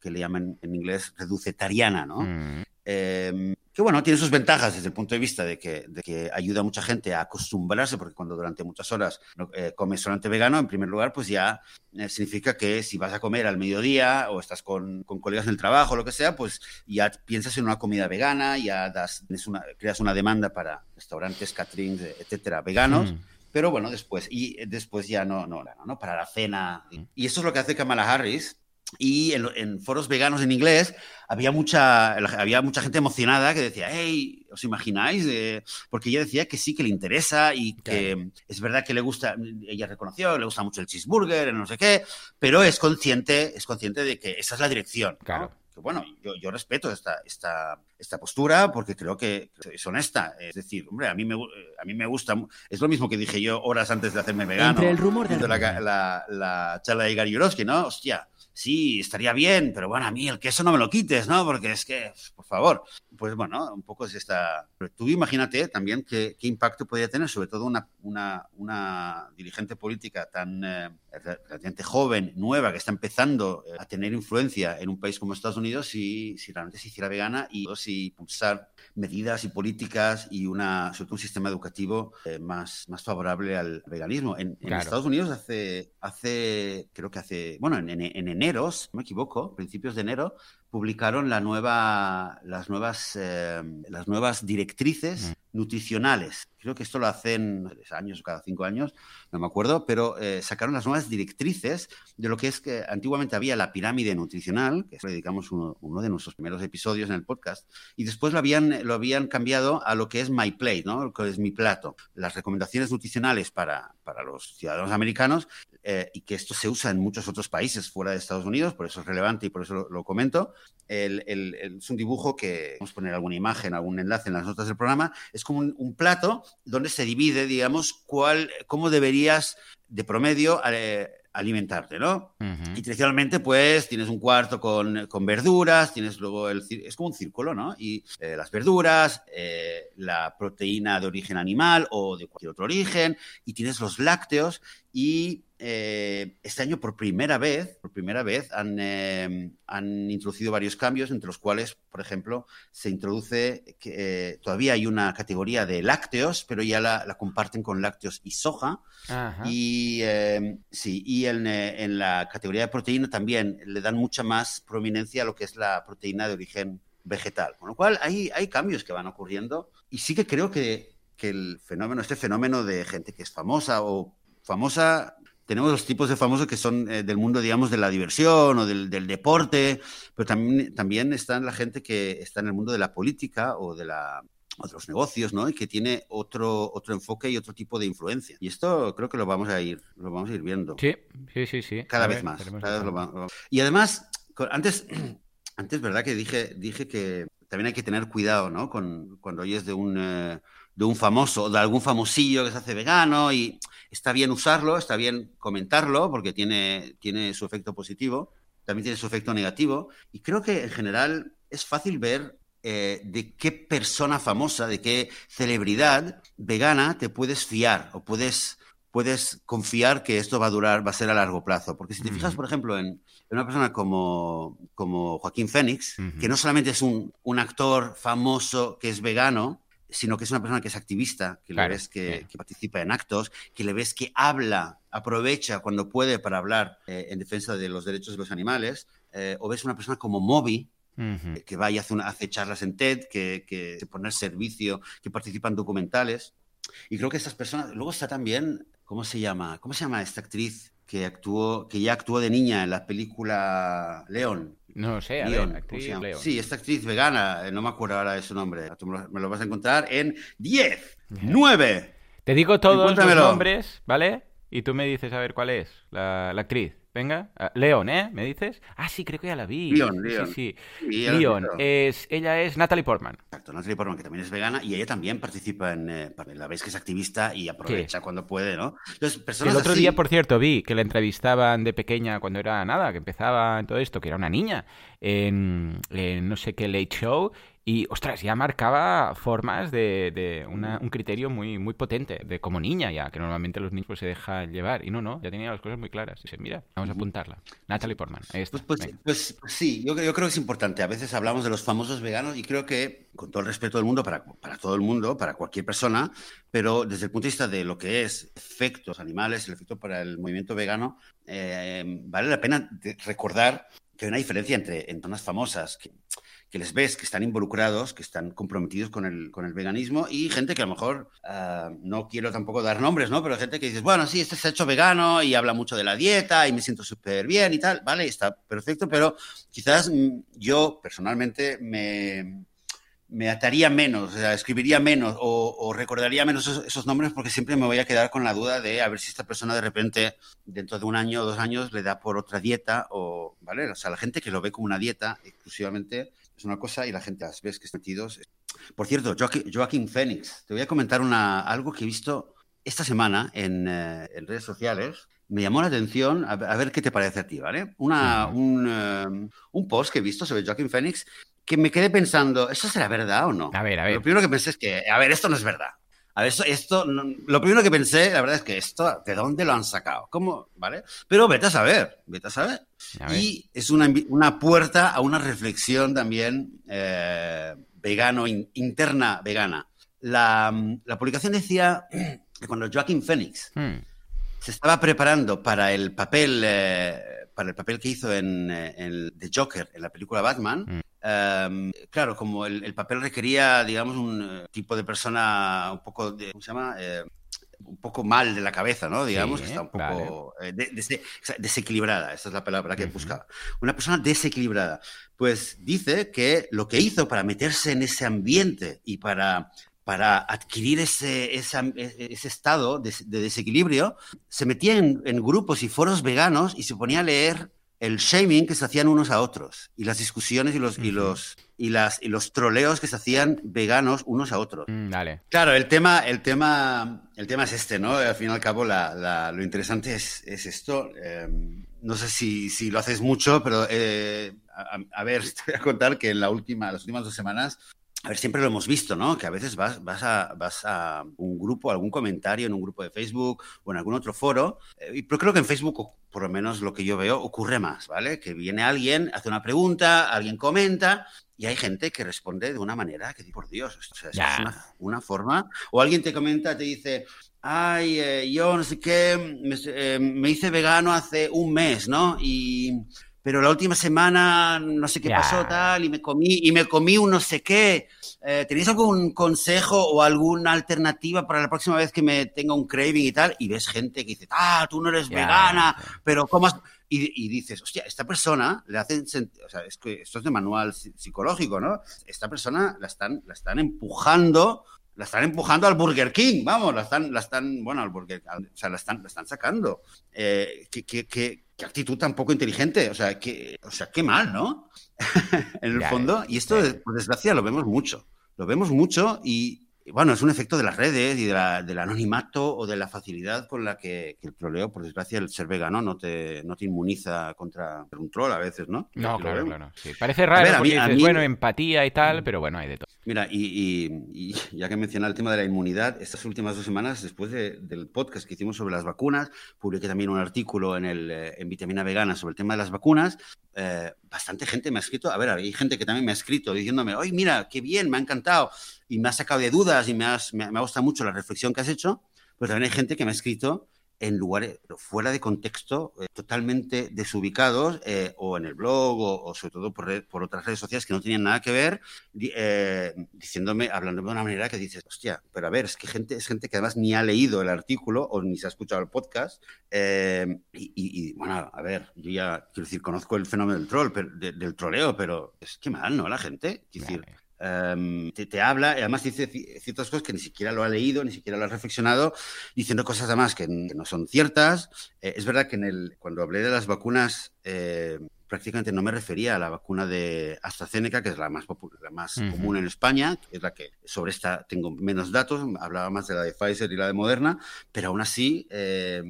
que le llaman en inglés reducetariana, ¿no? Mm. Em, que bueno, tiene sus ventajas desde el punto de vista de que, de que, ayuda a mucha gente a acostumbrarse, porque cuando durante muchas horas eh, comes solamente vegano, en primer lugar, pues ya eh, significa que si vas a comer al mediodía o estás con, con colegas en el trabajo o lo que sea, pues ya piensas en una comida vegana, ya das, una, creas una demanda para restaurantes, caterings, etcétera, veganos. Mm. Pero bueno, después, y después ya no, no, no, no, para la cena. Mm. Y eso es lo que hace Kamala Harris, y en, foros veganos en inglés había mucha, había mucha gente emocionada que decía, hey, ¿os imagináis? Eh, porque ella decía que sí, que le interesa y que es verdad que le gusta, ella reconoció, le gusta mucho el cheeseburger, no sé qué, pero es consciente, es consciente de que esa es la dirección. Claro. Que bueno, yo, yo, respeto esta, esta, esta postura porque creo que es honesta. Es decir, hombre, a mí, me, a mí me gusta. Es lo mismo que dije yo horas antes de hacerme vegano. Entre el rumor de la, la, la, charla de Gary Yourofsky, ¿no? Hostia, sí, estaría bien, pero bueno, a mí el queso no me lo quites, ¿no? Porque es que, por favor, pues bueno, un poco es esta... Pero tú imagínate también qué, qué impacto podría tener, sobre todo una, una, una dirigente política tan eh, relativamente joven, nueva, que está empezando eh, a tener influencia en un país como Estados Unidos, si, si realmente se hiciera vegana y si pulsar medidas y políticas y una, sobre todo un sistema educativo eh, más, más favorable al veganismo. En, Estados Unidos hace, hace, creo que hace, bueno, en, en, enero, si no me equivoco, principios de enero, publicaron la nueva, las, nuevas, eh, las nuevas directrices mm. Nutricionales. Creo que esto lo hacen años o cada cinco años, no me acuerdo, pero eh, sacaron las nuevas directrices de lo que es que antiguamente había la pirámide nutricional, que le dedicamos uno, de nuestros primeros episodios en el podcast, y después lo habían, lo habían cambiado a lo que es My Plate, ¿no? lo que es mi plato. Las recomendaciones nutricionales para, para los ciudadanos americanos eh, y que esto se usa en muchos otros países fuera de Estados Unidos, por eso es relevante y por eso lo, comento. es un dibujo que, vamos a poner alguna imagen, algún enlace en las notas del programa, es como un, plato donde se divide, digamos, cuál, cómo deberías de promedio eh, alimentarte, ¿no? Y tradicionalmente, pues, tienes un cuarto con, con, verduras, tienes luego el... Es como un círculo, ¿no? Y eh, las verduras, la proteína de origen animal o de cualquier otro origen, y tienes los lácteos y eh, este año por primera vez, por primera vez han, eh, han, introducido varios cambios, entre los cuales, por ejemplo, se introduce que eh, todavía hay una categoría de lácteos, pero ya la, comparten con lácteos y soja. Y sí, y en, en, la categoría de proteína también le dan mucha más prominencia a lo que es la proteína de origen vegetal. Con lo cual hay, hay cambios que van ocurriendo y sí que creo que, que el fenómeno, este fenómeno de gente que es famosa o famosa tenemos los tipos de famosos que son eh, del mundo, digamos, de la diversión o del, del, deporte, pero también, también está la gente que está en el mundo de la política o de la otros negocios, ¿no? Y que tiene otro, otro enfoque y otro tipo de influencia. Y esto creo que lo vamos a ir, lo vamos a ir viendo. Sí, sí, sí, sí. Cada vez más. Cada vez lo Y además, antes, antes, ¿verdad? Que dije, dije que también hay que tener cuidado, ¿no? Con, cuando oyes de un, eh, de un famoso, de algún famosillo que se hace vegano y está bien usarlo, está bien comentarlo porque tiene, tiene su efecto positivo, también tiene su efecto negativo. Y creo que en general es fácil ver eh, de qué persona famosa, de qué celebridad vegana te puedes fiar o puedes, puedes confiar que esto va a durar, va a ser a largo plazo. Porque si te fijas, por ejemplo, en, una persona como, como Joaquín Fénix, que no solamente es un, un, actor famoso que es vegano, sino que es una persona que es activista, que le ves que, participa en actos, que le ves que habla, aprovecha cuando puede para hablar eh, en defensa de los derechos de los animales, eh, o ves una persona como Moby, que va y hace, hace, charlas en TED, que, que se pone al servicio, que participa en documentales. Y creo que estas personas. Luego está también. ¿Cómo se llama? ¿Cómo se llama esta actriz que actuó, que ya actuó de niña en la película León? No sé, a León, actriz. Sí, esta actriz vegana, eh, no me acuerdo ahora de su nombre. me lo vas a encontrar en 10, 9. Te digo todos los nombres, ¿vale? Y tú me dices a ver cuál es la, la actriz. Venga, ah, León, ¿eh? ¿Me dices? Ah, sí, creo que ya la vi. León, León. Sí, sí. León. Es, ella es Natalie Portman. Exacto, Natalie Portman, que también es vegana y ella también participa en. Eh, la vez que es activista y aprovecha cuando puede, ¿no? Entonces, personas El otro día, por cierto, vi que la entrevistaban de pequeña cuando era nada, que empezaba en todo esto, que era una niña, en, en no sé qué late show, y, ostras, ya marcaba formas de, de un criterio muy, muy potente, de como niña ya, que normalmente los niños pues, se dejan llevar. Y no, no, ya tenía las cosas muy claras. Y dice, mira, vamos a apuntarla. Natalie Portman, ahí está. Pues, pues, pues sí, yo, yo, creo que es importante. A veces hablamos de los famosos veganos y creo que, con todo el respeto del mundo, para, para todo el mundo, para cualquier persona, pero desde el punto de vista de lo que es efectos animales, el efecto para el movimiento vegano, eh, vale la pena recordar que hay una diferencia entre, en zonas famosas que que les ves que están involucrados, que están comprometidos con el, con el veganismo y gente que a lo mejor, ah, no quiero tampoco dar nombres, ¿no? Pero gente que dices, bueno, sí, este se ha hecho vegano y habla mucho de la dieta y me siento súper bien y tal, vale, está perfecto, pero quizás mm, yo personalmente me, me ataría menos, o sea, escribiría menos o, recordaría menos esos, nombres porque siempre me voy a quedar con la duda de a ver si esta persona de repente, dentro de un año o dos años, le da por otra dieta o, ¿vale? O sea, la gente que lo ve como una dieta exclusivamente es una cosa y la gente las ves que están metidos. Por cierto, Joaquín, Phoenix, te voy a comentar una, algo que he visto esta semana en, eh, redes sociales. Me llamó la atención, a, ver qué te parece a ti, ¿vale? Una, un, eh, un, post que he visto sobre Joaquín Phoenix que me quedé pensando, ¿eso será verdad o no? A ver, a ver. Lo primero que pensé es que, a ver, esto no es verdad. A ver, esto, lo primero que pensé, la verdad es que esto, ¿de dónde lo han sacado? ¿Cómo? ¿Vale? Pero vete a saber, vete a saber. Y es una, una, puerta a una reflexión también eh, vegano, interna vegana. La, la, publicación decía que cuando Joaquín Phoenix hmm. se estaba preparando para el papel, eh, para el papel que hizo en, eh, en, The Joker, en la película Batman, hmm. Em, claro, como el, papel requería, digamos, un eh, tipo de persona un poco de, ¿cómo se llama? Eh, un poco mal de la cabeza, ¿no? Digamos, está un poco eh, desequilibrada, esa es la palabra que buscaba. Una persona desequilibrada. Pues dice que lo que hizo para meterse en ese ambiente y para, para adquirir ese, ese, ese estado de, desequilibrio, se metía en, en grupos y foros veganos y se ponía a leer el shaming que se hacían unos a otros y las discusiones y los, y los, y las, y los troleos que se hacían veganos unos a otros. Mm, claro, el tema, el, tema, el tema es este, ¿no? Al fin y al cabo, lo interesante es, es esto. Em, no sé si, si, lo haces mucho, pero eh, a, ver, te voy a contar que en la última, las últimas dos semanas a ver, siempre lo hemos visto, ¿no? Que a veces vas, vas, a, vas a un grupo, algún comentario en un grupo de Facebook o en algún otro foro, eh, pero creo que en Facebook, por lo menos lo que yo veo, ocurre más, ¿vale? Que viene alguien, hace una pregunta, alguien comenta y hay gente que responde de una manera que, por Dios, o sea, es una, forma. O alguien te comenta, te dice, ay, eh, yo no sé qué, me, eh, me hice vegano hace un mes, ¿no? Y pero la última semana no sé qué Ya. pasó tal y me comí y me comí un no sé qué. Eh, ¿Tenéis algún consejo o alguna alternativa para la próxima vez que me tenga un craving y tal? Y ves gente que dice, ah, tú no eres Ya, vegana, pero ¿cómo has-?" Y, y dices, hostia, esta persona le hacen, o sea, es que esto es de manual psi- psicológico, ¿no? Esta persona la están, la están empujando, la están empujando al Burger King, vamos, la están, la están, bueno, al Burger, al- o sea, la están, la están sacando. Eh, ¿qué, qué, qué- qué actitud tan poco inteligente, o sea, qué, o sea, qué mal, ¿no? en el Ya, fondo, y esto, ya. por desgracia, lo vemos mucho, lo vemos mucho y bueno, es un efecto de las redes y de la- del anonimato o de la facilidad con la que, que el troleo, por desgracia, el ser vegano no te, no te inmuniza contra un troll a veces, ¿no? No, claro, claro. Sí. Parece raro ver, porque mí- dices, mí- bueno, empatía y tal, pero bueno, hay de todo. Mira, y, y- y ya que menciona el tema de la inmunidad, estas últimas dos semanas, después de- del podcast que hicimos sobre las vacunas, publiqué también un artículo en, el, eh, en Vitamina Vegana sobre el tema de las vacunas. Eh, bastante gente me ha escrito, a ver, hay gente que también me ha escrito diciéndome, oye, mira, qué bien, me ha encantado, y me ha sacado de dudas y me, has- me, ha- me ha gustado mucho la reflexión que has hecho, pero también hay gente que me ha escrito en lugares fuera de contexto, eh, totalmente desubicados, eh, o en el blog, o, o sobre todo por, red- por otras redes sociales que no tenían nada que ver, eh, diciéndome, hablándome de una manera que dices, hostia, pero a ver, es que gente, es gente que además ni ha leído el artículo o ni se ha escuchado el podcast. y, y- y, bueno, a ver, yo ya, quiero decir, conozco el fenómeno del troll, pero- de- del troleo, pero es que mal, ¿no? La gente, quiero decir, em, te, te habla, y además dice ci- ciertas cosas que ni siquiera lo ha leído, ni siquiera lo ha reflexionado, diciendo cosas además que, que no son ciertas. Eh, es verdad que en el, cuando hablé de las vacunas, eh, prácticamente no me refería a la vacuna de AstraZeneca, que es la más, la más Ujú. común en España, que es la que sobre esta tengo menos datos, hablaba más de la de Pfizer y la de Moderna, pero aún así... eh,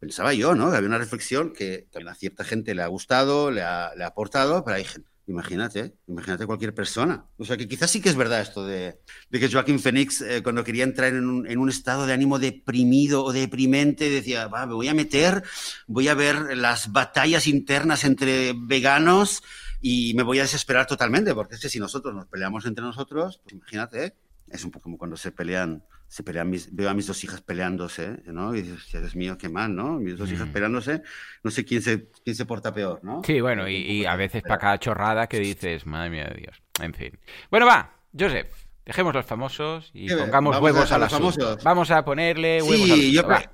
Pensaba yo, ¿no? Que había una reflexión que también a cierta gente le ha gustado, le ha, le ha aportado, pero hay gente, imagínate, imagínate cualquier persona. O sea, que quizás sí que es verdad esto de, de que Joaquín Phoenix, eh, cuando quería entrar en un, en un estado de ánimo deprimido o deprimente, decía, va, me voy a meter, voy a ver las batallas internas entre veganos y me voy a desesperar totalmente, porque es que si nosotros nos peleamos entre nosotros, pues imagínate, es un poco como cuando se pelean, se pelean mis, veo a mis dos hijas peleándose, ¿no? Y dices, "Hostia, Dios mío, qué mal, ¿no? Mis dos hijas Mm. peleándose, no sé quién se, quién se porta peor, ¿no? Sí, bueno, y, y a veces para cada chorrada que dices, madre mía de Dios. En fin. Bueno, va, Joseph, dejemos los famosos y pongamos ¿Vamos a huevos dejar al los famosos? Vamos a ponerle Sí, huevos al asunto. yo va. creo-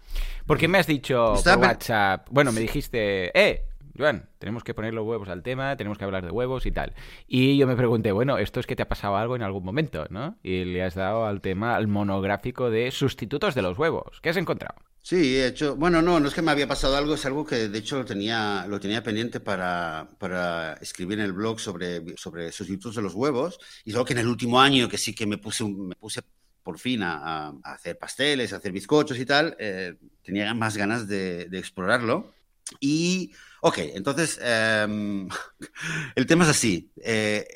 Porque me has dicho por WhatsApp, bueno, me dijiste, eh, Joan, tenemos que poner los huevos al tema, tenemos que hablar de huevos y tal. Y yo me pregunté, bueno, esto es que te ha pasado algo en algún momento, ¿no? Y le has dado al tema, al monográfico de sustitutos de los huevos. ¿Qué has encontrado? Sí, he hecho. Bueno, no, no es que me había pasado algo, es algo que de hecho lo tenía, lo tenía pendiente para, para escribir en el blog sobre, sobre sustitutos de los huevos. Y solo que en el último año que sí que me puse, me puse por fin a, a hacer pasteles, a hacer bizcochos y tal, eh, tenía más ganas de, de explorarlo. Y, ok, entonces, em, el tema es así. eh,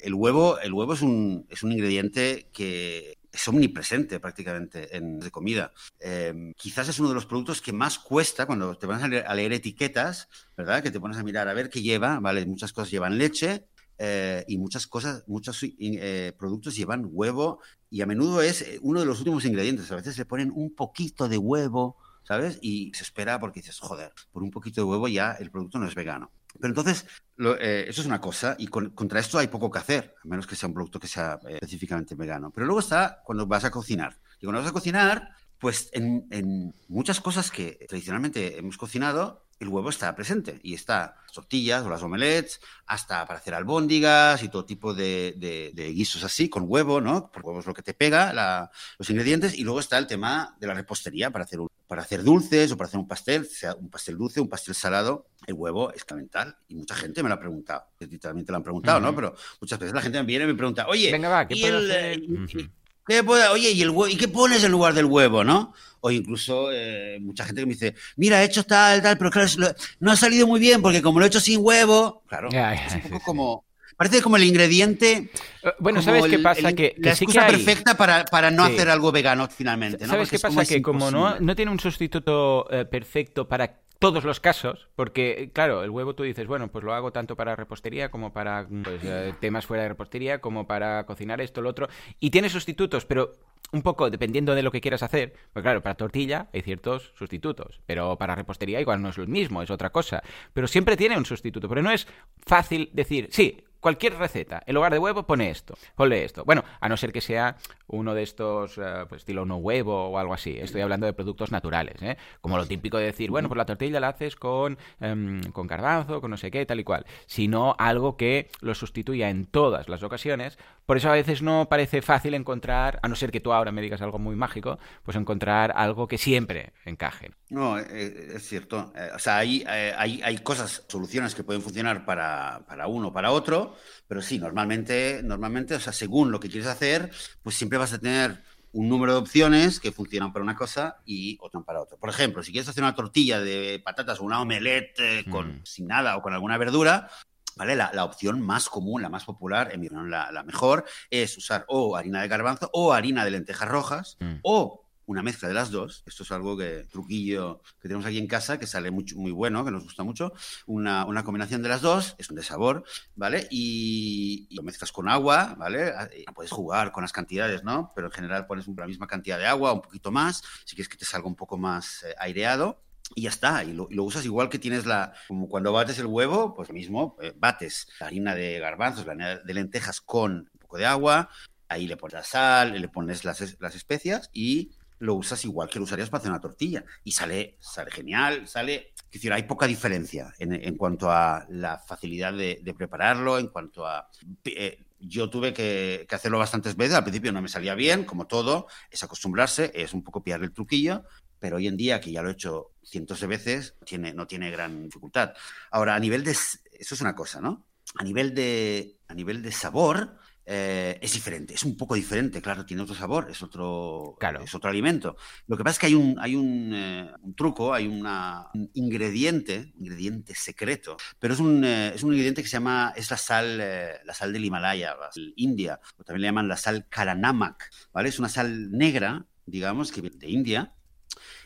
el, huevo, el huevo es un, es un ingrediente que es omnipresente prácticamente en de comida. Eh, quizás es uno de los productos que más cuesta cuando te pones a leer, etiquetas, ¿verdad? Que te pones a mirar a ver qué lleva, ¿vale? Muchas cosas llevan leche, eh, y muchas cosas, muchos eh, productos llevan huevo y a menudo es uno de los últimos ingredientes. A veces le ponen un poquito de huevo, ¿sabes? Y se espera porque dices, joder, por un poquito de huevo ya el producto no es vegano. Pero entonces, eh, eso es una cosa y con, contra esto hay poco que hacer, a menos que sea un producto que sea eh, específicamente vegano. Pero luego está cuando vas a cocinar. Y cuando vas a cocinar, pues en muchas cosas que tradicionalmente hemos cocinado, el huevo está presente y está las tortillas o las omelets, hasta para hacer albóndigas y todo tipo de, de, de guisos así, con huevo, ¿no? Porque huevo es lo que te pega, la, los ingredientes. Y luego está el tema de la repostería para hacer, para hacer dulces o para hacer un pastel, sea un pastel dulce, un pastel salado. El huevo es fundamental y mucha gente me lo ha preguntado. Literalmente lo han preguntado, uh -huh. ¿no? Pero muchas veces la gente me viene y me pregunta, oye, Venga, va, ¿qué ¿y puedo el, hacer? y- y- ¿Qué puede- oye, ¿y, el hue- ¿y qué pones en lugar del huevo, no? O incluso eh, mucha gente que me dice, mira, he hecho tal, tal, pero claro, lo- no ha salido muy bien porque como lo he hecho sin huevo, claro, es un poco sí. como... Parece como el ingrediente... Eh, Bueno, ¿sabes qué pasa? el- que, que la sí que excusa hay... perfecta para, para no Sí. hacer algo vegano finalmente, ¿no? ¿Sabes Porque qué pasa? Que como no, no tiene un sustituto eh, perfecto para todos los casos, porque, claro, el huevo tú dices, bueno, pues lo hago tanto para repostería como para pues, eh, temas fuera de repostería, como para cocinar esto, lo otro, y tiene sustitutos, pero un poco dependiendo de lo que quieras hacer, pues claro, para tortilla hay ciertos sustitutos, pero para repostería igual no es lo mismo, es otra cosa, pero siempre tiene un sustituto, pero no es fácil decir, sí, cualquier receta, en lugar de huevo pone esto, ponle esto. Bueno, a no ser que sea uno de estos, pues estilo no huevo o algo así. Estoy hablando de productos naturales, ¿eh? Como lo típico de decir, bueno, pues la tortilla la haces con, em, con garbanzo, con no sé qué, tal y cual. Sino algo que lo sustituya en todas las ocasiones. Por eso a veces no parece fácil encontrar, a no ser que tú ahora me digas algo muy mágico, pues encontrar algo que siempre encaje. No, eh, es cierto. o sea, hay, hay, hay cosas, soluciones que pueden funcionar para, para uno o para otro pero sí, normalmente, normalmente, o sea, según lo que quieres hacer, pues siempre vas a tener un número de opciones que funcionan para una cosa y otra para otra. Por ejemplo, si quieres hacer una tortilla de patatas o una omelette eh, con, mm. sin nada o con alguna verdura, ¿vale? La, la, opción más común, la más popular, en mi opinión, la, la, mejor, es usar o harina de garbanzo o harina de lentejas rojas mm. o una mezcla de las dos. Esto es algo que, truquillo que tenemos aquí en casa, que sale muy, muy bueno, que nos gusta mucho. Una, una, combinación de las dos, es un de sabor, ¿vale? Y, lo mezclas con agua, ¿vale? Ah, puedes jugar con las cantidades, ¿no? Pero en general pones la misma cantidad de agua, un poquito más, si quieres que te salga un poco más eh, aireado. Y ya está, y lo, lo, usas igual que tienes la. Como cuando bates el huevo, pues mismo, eh, bates la harina de garbanzos, la harina de lentejas con un poco de agua, ahí le pones la sal, le pones las, las especias y lo usas igual que lo usarías para hacer una tortilla. Y sale, sale genial, sale... Es hay poca diferencia en, en cuanto a la facilidad de, de prepararlo, en cuanto a... Eh, yo tuve que, que, hacerlo bastantes veces, al principio no me salía bien, como todo, es acostumbrarse, es un poco pillar el truquillo, pero hoy en día, que ya lo he hecho cientos de veces, tiene, no tiene gran dificultad. Ahora, a nivel de... Eso es una cosa, ¿no? A nivel de, a nivel de sabor, eh, es diferente, es un poco diferente, claro, tiene otro sabor, es otro, claro. es otro alimento. Lo que pasa es que hay un, hay un, eh, un truco, hay una, un ingrediente, un ingrediente secreto, pero es un, eh, es un ingrediente que se llama, es la sal, eh, la sal del Himalaya, la sal India, o también le llaman la sal Karanamak, ¿vale? Es una sal negra, digamos, que viene de India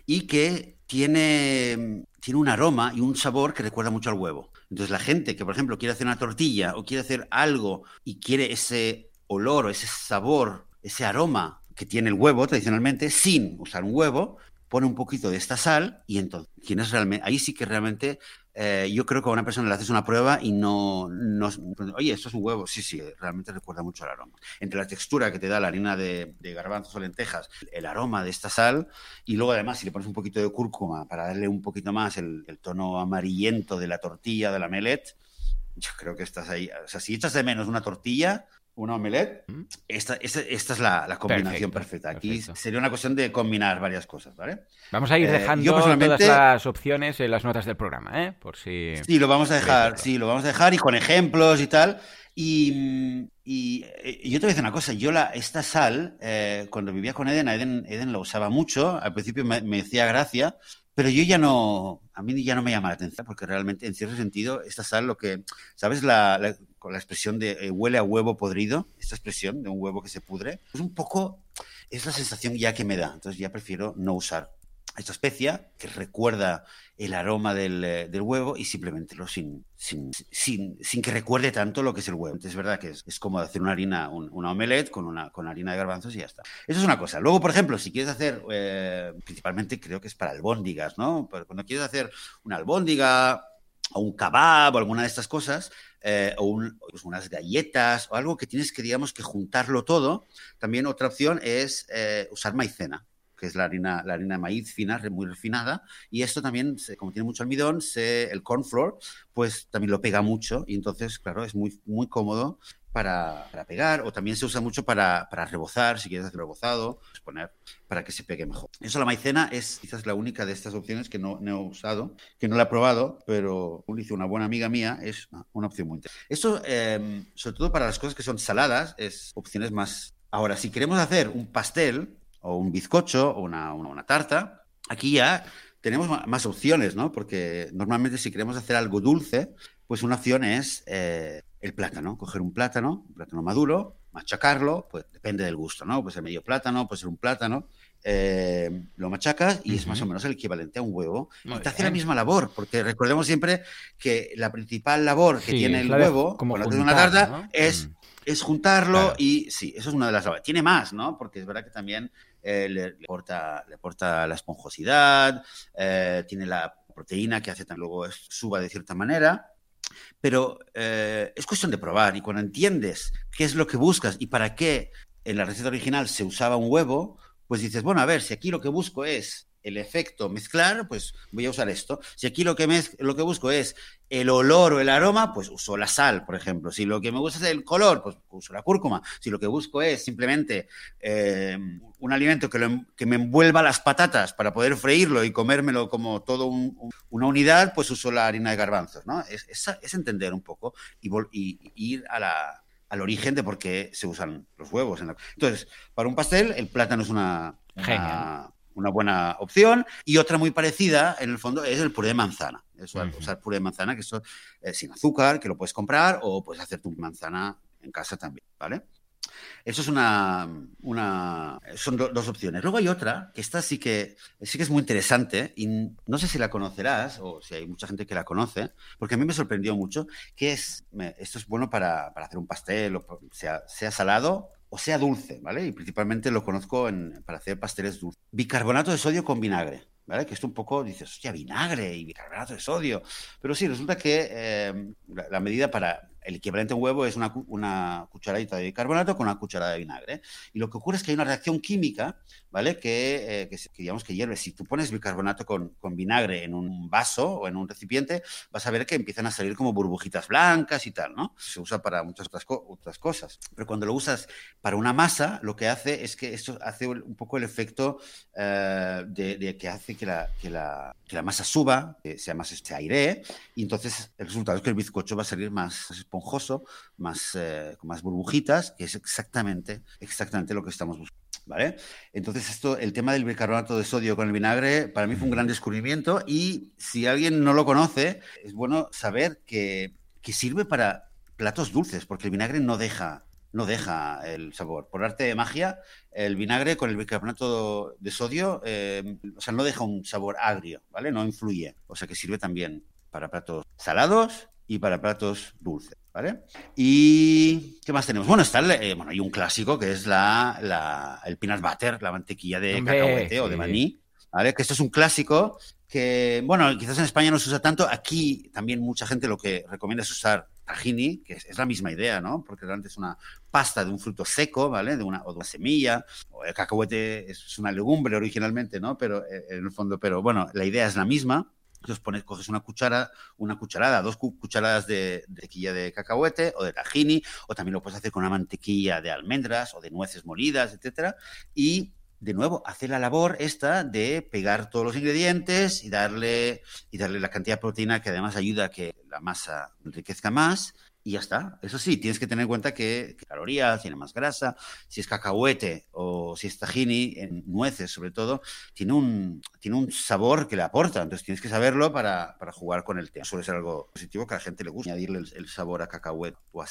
y que tiene, tiene un aroma y un sabor que recuerda mucho al huevo. Entonces la gente que, por ejemplo, quiere hacer una tortilla o quiere hacer algo y quiere ese olor o ese sabor, ese aroma que tiene el huevo tradicionalmente, sin usar un huevo, pone un poquito de esta sal y entonces tienes realmente, ahí sí que realmente eh, yo creo que a una persona le haces una prueba y no, no, oye, esto es un huevo, sí, sí, realmente recuerda mucho el aroma. Entre la textura que te da la harina de, de garbanzos o lentejas, el aroma de esta sal y luego además si le pones un poquito de cúrcuma para darle un poquito más el, el tono amarillento de la tortilla, de la melet, yo creo que estás ahí, o sea, si echas de menos una tortilla, una omelette, ¿Mm? esta, esta, esta, es la, la combinación perfecto, perfecta. Aquí perfecto. sería una cuestión de combinar varias cosas, ¿vale? Vamos a ir dejando eh, personalmente... todas las opciones en las notas del programa, ¿eh? Por si... Sí, lo vamos a dejar, sí, lo vamos a dejar y con ejemplos y tal. Y, y, y, yo te voy a decir una cosa, yo la, esta sal, eh, cuando vivía con Eden, Eden, Eden la usaba mucho, al principio me, me decía gracia, pero yo ya no, a mí ya no me llama la atención, porque realmente, en cierto sentido, esta sal lo que, ¿sabes? La, la con la expresión de eh, huele a huevo podrido, esta expresión de un huevo que se pudre, pues un poco es la sensación ya que me da. Entonces ya prefiero no usar esta especia que recuerda el aroma del, eh, del huevo y simplemente lo sin, sin, sin, sin, que recuerde tanto lo que es el huevo. Entonces es verdad que es, es como hacer una harina, un, una omelette con, una, con harina de garbanzos y ya está. Eso es una cosa. Luego, por ejemplo, si quieres hacer, eh, principalmente creo que es para albóndigas, ¿no? Pero cuando quieres hacer una albóndiga o un kebab o alguna de estas cosas, eh, o pues unas galletas o algo que tienes que, digamos, que juntarlo todo. También otra opción es eh, usar maicena que es la harina, la harina de maíz fina, muy refinada, y esto también, como tiene mucho almidón, el corn flour, pues también lo pega mucho, y entonces, claro, es muy, muy cómodo para, para, pegar o también se usa mucho para, para rebozar, si quieres hacer rebozado, pues poner para que se pegue mejor. Eso la maicena es quizás la única de estas opciones que no, he usado, que no la he probado, pero dice una buena amiga mía, es una opción muy interesante. Esto, eh, sobre todo para las cosas que son saladas, es opciones más... Ahora, si queremos hacer un pastel o un bizcocho o una, una, una tarta, aquí ya tenemos más opciones, ¿no? Porque normalmente si queremos hacer algo dulce, pues una opción es eh, el plátano, coger un plátano, un plátano maduro, machacarlo, pues depende del gusto, ¿no? Puede ser medio plátano, puede ser un plátano, eh, lo machacas y es más o menos el equivalente a un huevo. y te hace la misma labor, porque recordemos siempre que la principal labor que tiene el huevo, como cuando haces una tarta, es, mm. es juntarlo y sí, eso es una de las labores. Tiene más, ¿no? Porque es verdad que también eh, le, le, aporta, le la esponjosidad, eh, tiene la proteína que hace que luego suba de cierta manera. Pero es cuestión de probar y cuando entiendes qué es lo que buscas y para qué en la receta original se usaba un huevo, pues dices, bueno, a ver, si aquí lo que busco es el efecto mezclar, pues voy a usar esto. Si aquí lo que, lo que busco es el olor o el aroma, pues uso la sal, por ejemplo. Si lo que me gusta es el color, pues uso la cúrcuma. Si lo que busco es simplemente eh, un alimento que, que, me envuelva las patatas para poder freírlo y comérmelo como todo una unidad, pues uso la harina de garbanzos, ¿no? Es, es, entender un poco y, y ir a la, al origen de por qué se usan los huevos. Entonces, para un pastel, el plátano es una, una, buena opción. Y otra muy parecida, en el fondo, es el puré de manzana. Es usar puré de manzana, que es sin azúcar, que lo puedes comprar, o puedes hacer tu manzana en casa también, ¿vale? Eso es una, una son dos opciones. Luego hay otra, que esta sí que, sí que es muy interesante, y no sé si la conocerás, o si hay mucha gente que la conoce, porque a mí me sorprendió mucho, que es, esto es bueno para, para hacer un pastel, sea, sea salado o sea dulce, ¿vale? Y principalmente lo conozco en, para hacer pasteles dulces. Bicarbonato de sodio con vinagre. ¿Vale? Que esto un poco dices, hostia, vinagre y bicarbonato de sodio. Pero sí, resulta que eh, la, medida para el equivalente a un huevo es una, una, cucharadita de bicarbonato con una cucharada de vinagre. Y lo que ocurre es que hay una reacción química, ¿vale? Que, eh, que, digamos que hierve. Si tú pones bicarbonato con, con, vinagre en un vaso o en un recipiente, vas a ver que empiezan a salir como burbujitas blancas y tal, ¿no? Se usa para muchas otras, otras cosas. Pero cuando lo usas para una masa, lo que hace es que esto hace un poco el efecto eh, de, que hace que la, que la, que la masa suba, que sea más este aire, y entonces el resultado es que el bizcocho va a salir más esponjoso, más, eh, con más burbujitas, que es exactamente, exactamente lo que estamos buscando. ¿Vale? Entonces, esto, el tema del bicarbonato de sodio con el vinagre, para mí fue un gran descubrimiento y si alguien no lo conoce, es bueno saber que, que sirve para platos dulces, porque el vinagre no deja, no deja el sabor. Por arte de magia, el vinagre con el bicarbonato de sodio, eh, o sea, no deja un sabor agrio, ¿vale? No influye. O sea que sirve también para platos salados y para platos dulces. ¿Vale? Y ¿qué más tenemos? Bueno, está eh, bueno, hay un clásico que es la, la, el peanut butter, la mantequilla de cacahuete o de maní, ¿vale? Que esto es un clásico que, bueno, quizás en España no se usa tanto. Aquí también mucha gente lo que recomienda es usar tahini, que es, la misma idea, ¿no? Porque realmente es una pasta de un fruto seco, ¿vale? De una, o de una semilla. O el cacahuete es, una legumbre originalmente, ¿no? Pero eh, en el fondo, pero bueno, la idea es la misma. Entonces pones, coges una cuchara, una cucharada, dos cucharadas de, tequilla de cacahuete o de tahini, o también lo puedes hacer con una mantequilla de almendras o de nueces molidas, etcétera, y de nuevo, hace la labor esta de pegar todos los ingredientes y darle, y darle la cantidad de proteína que además ayuda a que la masa enriquezca más y ya está. Eso sí, tienes que tener en cuenta que, calorías, tiene más grasa, si es cacahuete o si es tahini, en nueces sobre todo, tiene un, tiene un sabor que le aporta. Entonces tienes que saberlo para, para jugar con el tema. Suele ser algo positivo que a la gente le gusta añadirle el, sabor a cacahuete o a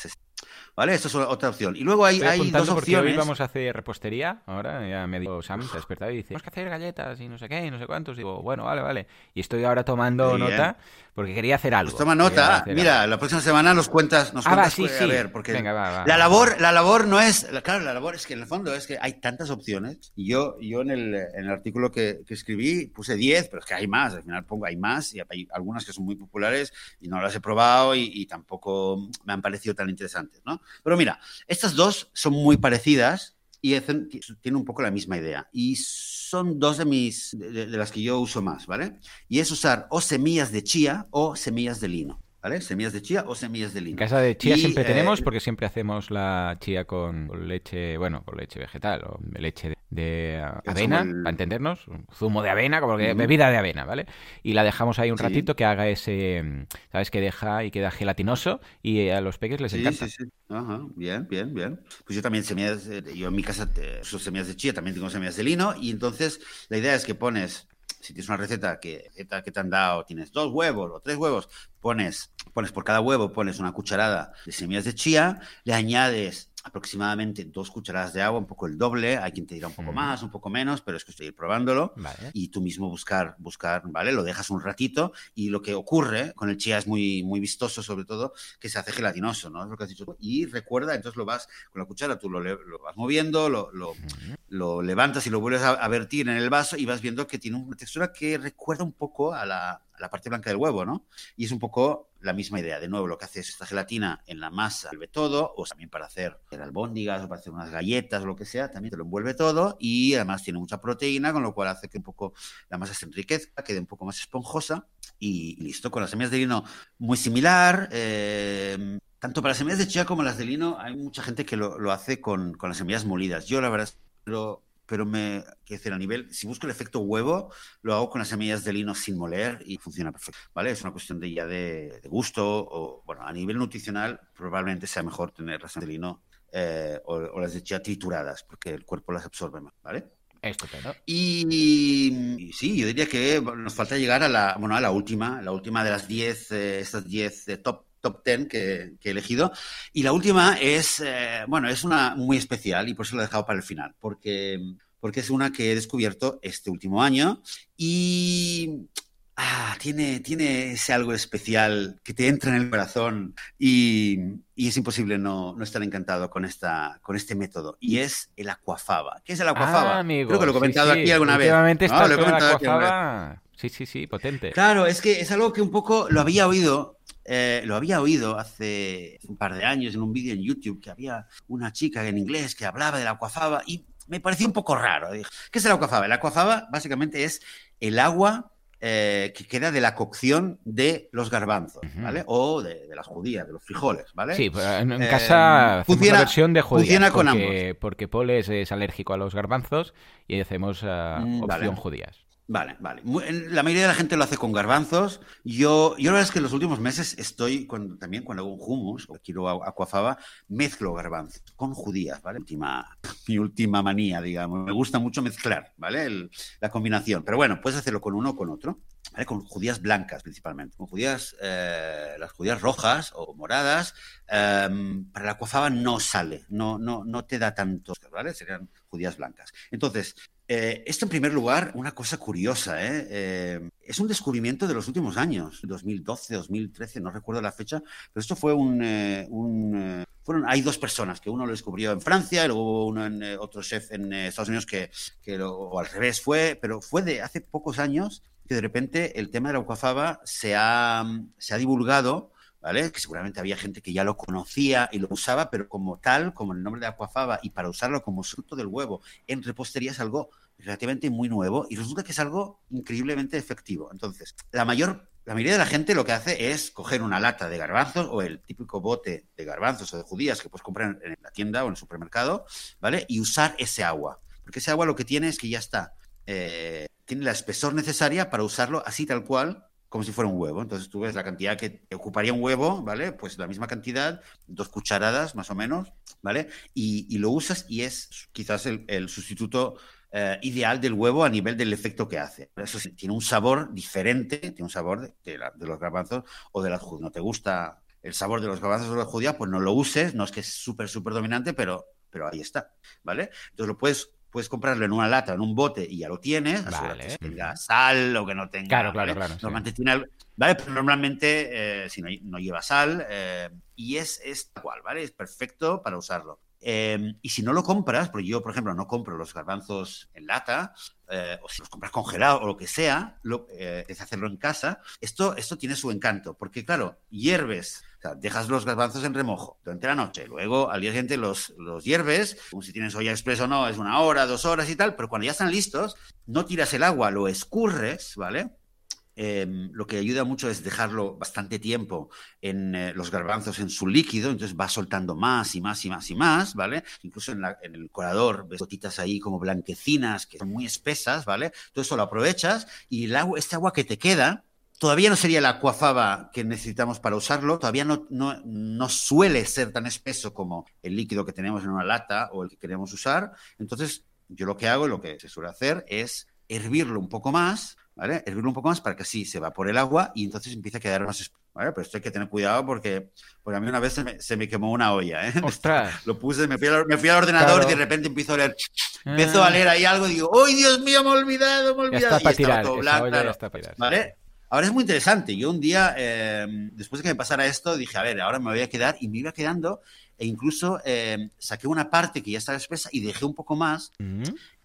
¿Vale? Esta es otra opción. Y luego hay, hay dos opciones. Hoy vamos a hacer repostería. Ahora ya me dijo Sam, se ha despertado y dice: Tenemos que hacer galletas y no sé qué y no sé cuántos. Digo, bueno, vale, vale. Y estoy ahora tomando nota porque quería hacer algo. Pues toma nota. Mira, la próxima semana nos cuentas. Nos ah, cuentas, sí, sí. A ver, porque Venga, va, va, la, labor, la labor no es. Claro, la labor es que en el fondo es que hay tantas opciones. Y yo, yo en, el, en el artículo que, que escribí puse 10, pero es que hay más. Al final pongo hay más y hay algunas que son muy populares y no las he probado y, y tampoco me han parecido tan interesantes, ¿no? Pero mira, estas dos son muy parecidas y tienen un poco la misma idea. Y son dos de mis de, las que yo uso más, ¿vale? Y es usar o semillas de chía o semillas de lino. ¿Vale? Semillas de chía o semillas de lino. En casa de chía siempre eh, tenemos porque siempre hacemos la chía con, leche, bueno, con leche vegetal o leche de, avena, para entendernos, zumo de avena, como que bebida de avena, ¿vale? Y la dejamos ahí un ratito que haga ese, ¿sabes? Que deja y queda gelatinoso y a los peques les encanta. Sí, sí. Ajá, bien, bien, bien. Pues yo también semillas, yo en mi casa uso semillas de chía, también tengo semillas de lino y entonces la idea es que pones si tienes una receta que, que te han dado, tienes dos huevos o tres huevos, pones, pones por cada huevo, pones una cucharada de semillas de chía, le añades aproximadamente dos cucharadas de agua, un poco el doble. Hay quien te dirá un poco más, un poco menos, pero es que estoy probándolo. Y tú mismo buscar, buscar, ¿vale? Lo dejas un ratito y lo que ocurre con el chía es muy, muy vistoso, sobre todo, que se hace gelatinoso, ¿no? Es lo que has dicho. Y recuerda, entonces lo vas con la cuchara, tú lo, lo vas moviendo, lo, lo, lo, levantas y lo vuelves a, a vertir en el vaso y vas viendo que tiene una textura que recuerda un poco a la, la parte blanca del huevo, ¿no? Y es un poco la misma idea. De nuevo, lo que hace es esta gelatina en la masa, envuelve todo, o también para hacer albóndigas o para hacer unas galletas o lo que sea, también te lo envuelve todo y además tiene mucha proteína, con lo cual hace que un poco la masa se enriquezca, quede un poco más esponjosa y listo. Con las semillas de lino muy similar. Eh, tanto para las semillas de chía como las de lino, hay mucha gente que lo, hace con, las semillas molidas. Yo, la verdad, lo, pero me, quiero decir, a nivel, si busco el efecto huevo, lo hago con las semillas de lino sin moler y funciona perfecto, ¿vale? Es una cuestión de ya de, gusto o, bueno, a nivel nutricional probablemente sea mejor tener las de lino eh, o, las de chía trituradas, porque el cuerpo las absorbe más, ¿vale? Estupendo. Y, sí, yo diría que nos falta llegar a la, bueno, a la última, la última de las 10, eh, estas 10 eh, top top 10 que, he elegido. Y la última es, eh, bueno, es una muy especial y por eso la he dejado para el final, porque, porque es una que he descubierto este último año y ah, tiene, tiene ese algo especial que te entra en el corazón y, y es imposible no, no, estar encantado con, esta, con este método. Y es el aquafaba. ¿Qué es el aquafaba? Ah, amigo. Creo que lo he comentado aquí alguna vez. ¿no? Lo he comentado aquafaba... Sí, sí, sí, potente. Claro, es que es algo que un poco lo había oído eh, lo había oído hace un par de años en un vídeo en YouTube que había una chica en inglés que hablaba de la aquafaba y me pareció un poco raro. ¿Qué es el aquafaba? El aquafaba básicamente es el agua eh, que queda de la cocción de los garbanzos, ¿vale? O de, las judías, de los frijoles, ¿vale? Sí, pues, en, eh, casa funciona, una versión de judías. Funciona con porque, ambos. Porque Paul es, alérgico a los garbanzos y hacemos uh, opción judías. Vale, vale. La mayoría de la gente lo hace con garbanzos. Yo, yo la verdad es que en los últimos meses estoy, también cuando hago un hummus o quiero aquafaba, mezclo garbanzos con judías, ¿vale? Última, mi última manía, digamos. Me gusta mucho mezclar, ¿vale? la combinación. Pero bueno, puedes hacerlo con uno o con otro, ¿vale? Con judías blancas principalmente. Con judías, eh, las judías rojas o moradas, em, para la aquafaba no sale, no, no, no te da tanto, ¿vale? Serían judías blancas. Entonces, eh, esto en primer lugar, una cosa curiosa, ¿eh? ¿eh? es un descubrimiento de los últimos años, 2012, 2013, no recuerdo la fecha, pero esto fue un... Eh, fueron, hay dos personas, que uno lo descubrió en Francia y luego uno en, otro chef en Estados Unidos que, que lo, o al revés fue, pero fue de hace pocos años que de repente el tema de la alcafaba se ha, se ha divulgado que seguramente había gente que ya lo conocía y lo usaba, pero como tal, como el nombre de aquafaba y para usarlo como fruto del huevo en repostería es algo relativamente muy nuevo y resulta que es algo increíblemente efectivo. Entonces, la mayor la mayoría de la gente lo que hace es coger una lata de garbanzos o el típico bote de garbanzos o de judías que puedes comprar en la tienda o en el supermercado, ¿vale? Y usar ese agua. Porque ese agua lo que tiene es que ya está, eh, tiene la espesor necesaria para usarlo así tal cual como si fuera un huevo. Entonces tú ves la cantidad que ocuparía un huevo, ¿vale? Pues la misma cantidad, dos cucharadas más o menos, ¿vale? Y, lo usas y es quizás el, sustituto eh, ideal del huevo a nivel del efecto que hace. Eso sí, tiene un sabor diferente, tiene un sabor de, los garbanzos o de la judía. ¿No te gusta el sabor de los garbanzos o de la judía? Pues no lo uses, no es que es súper, súper dominante, pero, pero ahí está, ¿vale? Entonces lo puedes puedes comprarlo en una lata, en un bote y ya lo tienes. Vale. Que tenga sal o que no tenga. Claro, claro, claro. Normalmente, tiene, ¿vale? Pero normalmente eh, si no, no, lleva sal eh, y es, es igual, ¿vale? Es perfecto para usarlo. Eh, y si no lo compras, porque yo, por ejemplo, no compro los garbanzos en lata, o si los compras congelados o lo que sea, lo, es hacerlo en casa, esto, esto tiene su encanto, porque claro, hierves dejas los garbanzos en remojo durante la noche, luego al día siguiente los, los hierves, como si tienes olla express o no, es una hora, dos horas y tal, pero cuando ya están listos, no tiras el agua, lo escurres, ¿vale? Em, lo que ayuda mucho es dejarlo bastante tiempo en eh, los garbanzos en su líquido, entonces va soltando más y más y más y más, ¿vale? Incluso en, el colador ves gotitas ahí como blanquecinas que son muy espesas, ¿vale? Todo eso lo aprovechas y el agua, este agua que te queda, Todavía no sería la cuafaba que necesitamos para usarlo, todavía no, no, suele ser tan espeso como el líquido que tenemos en una lata o el que queremos usar. Entonces, yo lo que hago, lo que se suele hacer es hervirlo un poco más ¿vale? Hervirlo un poco más para que así se evapore el agua y entonces empieza a quedar más ¿vale? Pero esto hay que tener cuidado porque, porque a mí una vez se me, se me quemó una olla, ¿eh? ¡Ostras! Lo puse, me fui, al, me fui al ordenador Claro. y de repente empiezo a leer, empiezo a leer ahí algo y digo, ¡ay, Dios mío, me he olvidado, me he Ya olvidado! está para y estaba tirar. todo blanco, ya está para tirar. ¿Vale? Ahora es muy interesante. Yo un día, eh, después de que me pasara esto, dije, a ver, ahora me voy a quedar y me iba quedando e incluso eh, saqué una parte que ya estaba espesa y dejé un poco más.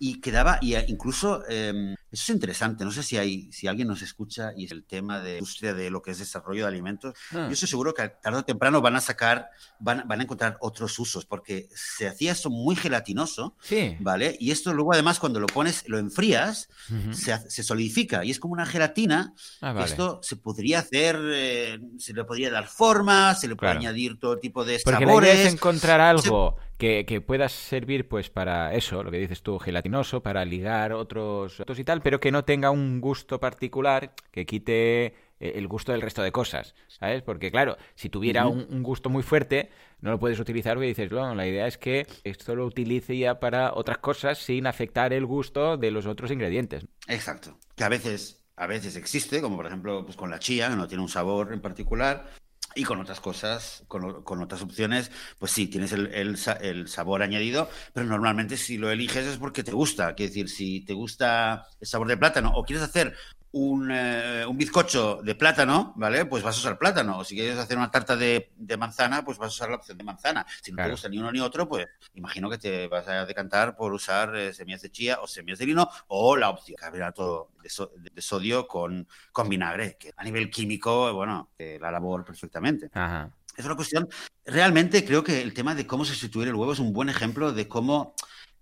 Y quedaba, y eh, incluso, eh, eso es interesante, no sé si hay, si alguien nos escucha y es el tema de industria de lo que es desarrollo de alimentos, Ah. yo estoy seguro que tarde o temprano van a sacar, van, van a encontrar otros usos, porque se hacía eso muy gelatinoso, Sí. ¿vale? Y esto luego además cuando lo pones, lo enfrías, Ujú. se, hace- se solidifica y es como una gelatina Ah, vale. Esto se podría hacer, eh, se le podría dar forma, se le puede Claro. añadir todo tipo de Porque sabores. es encontrar algo que, que pueda servir pues para eso, lo que dices tú, gelatinoso, para ligar otros, otros y tal, pero que no tenga un gusto particular que quite eh, el gusto del resto de cosas, ¿sabes? Porque claro, si tuviera un, un gusto muy fuerte, no lo puedes utilizar porque dices, no, la idea es que esto lo utilice ya para otras cosas sin afectar el gusto de los otros ingredientes. Exacto. Que a veces, a veces existe, como por ejemplo pues con la chía, que no tiene un sabor en particular. Y con otras cosas, con, con otras opciones, pues sí, tienes el, el sa- el sabor añadido, pero normalmente si lo eliges es porque te gusta. Quiere decir, si te gusta el sabor de plátano o quieres hacer un, eh, un bizcocho de plátano, ¿vale? Pues vas a usar plátano. O si quieres hacer una tarta de, de manzana, pues vas a usar la opción de manzana. Si no Claro. te gusta ni uno ni otro, pues imagino que te vas a decantar por usar eh, semillas de chía o semillas de lino o la opción carbohidrato de, so- de sodio con, con vinagre, que a nivel químico, bueno, eh, la labor perfectamente. Ajá. Es una cuestión, realmente creo que el tema de cómo sustituir el huevo es un buen ejemplo de cómo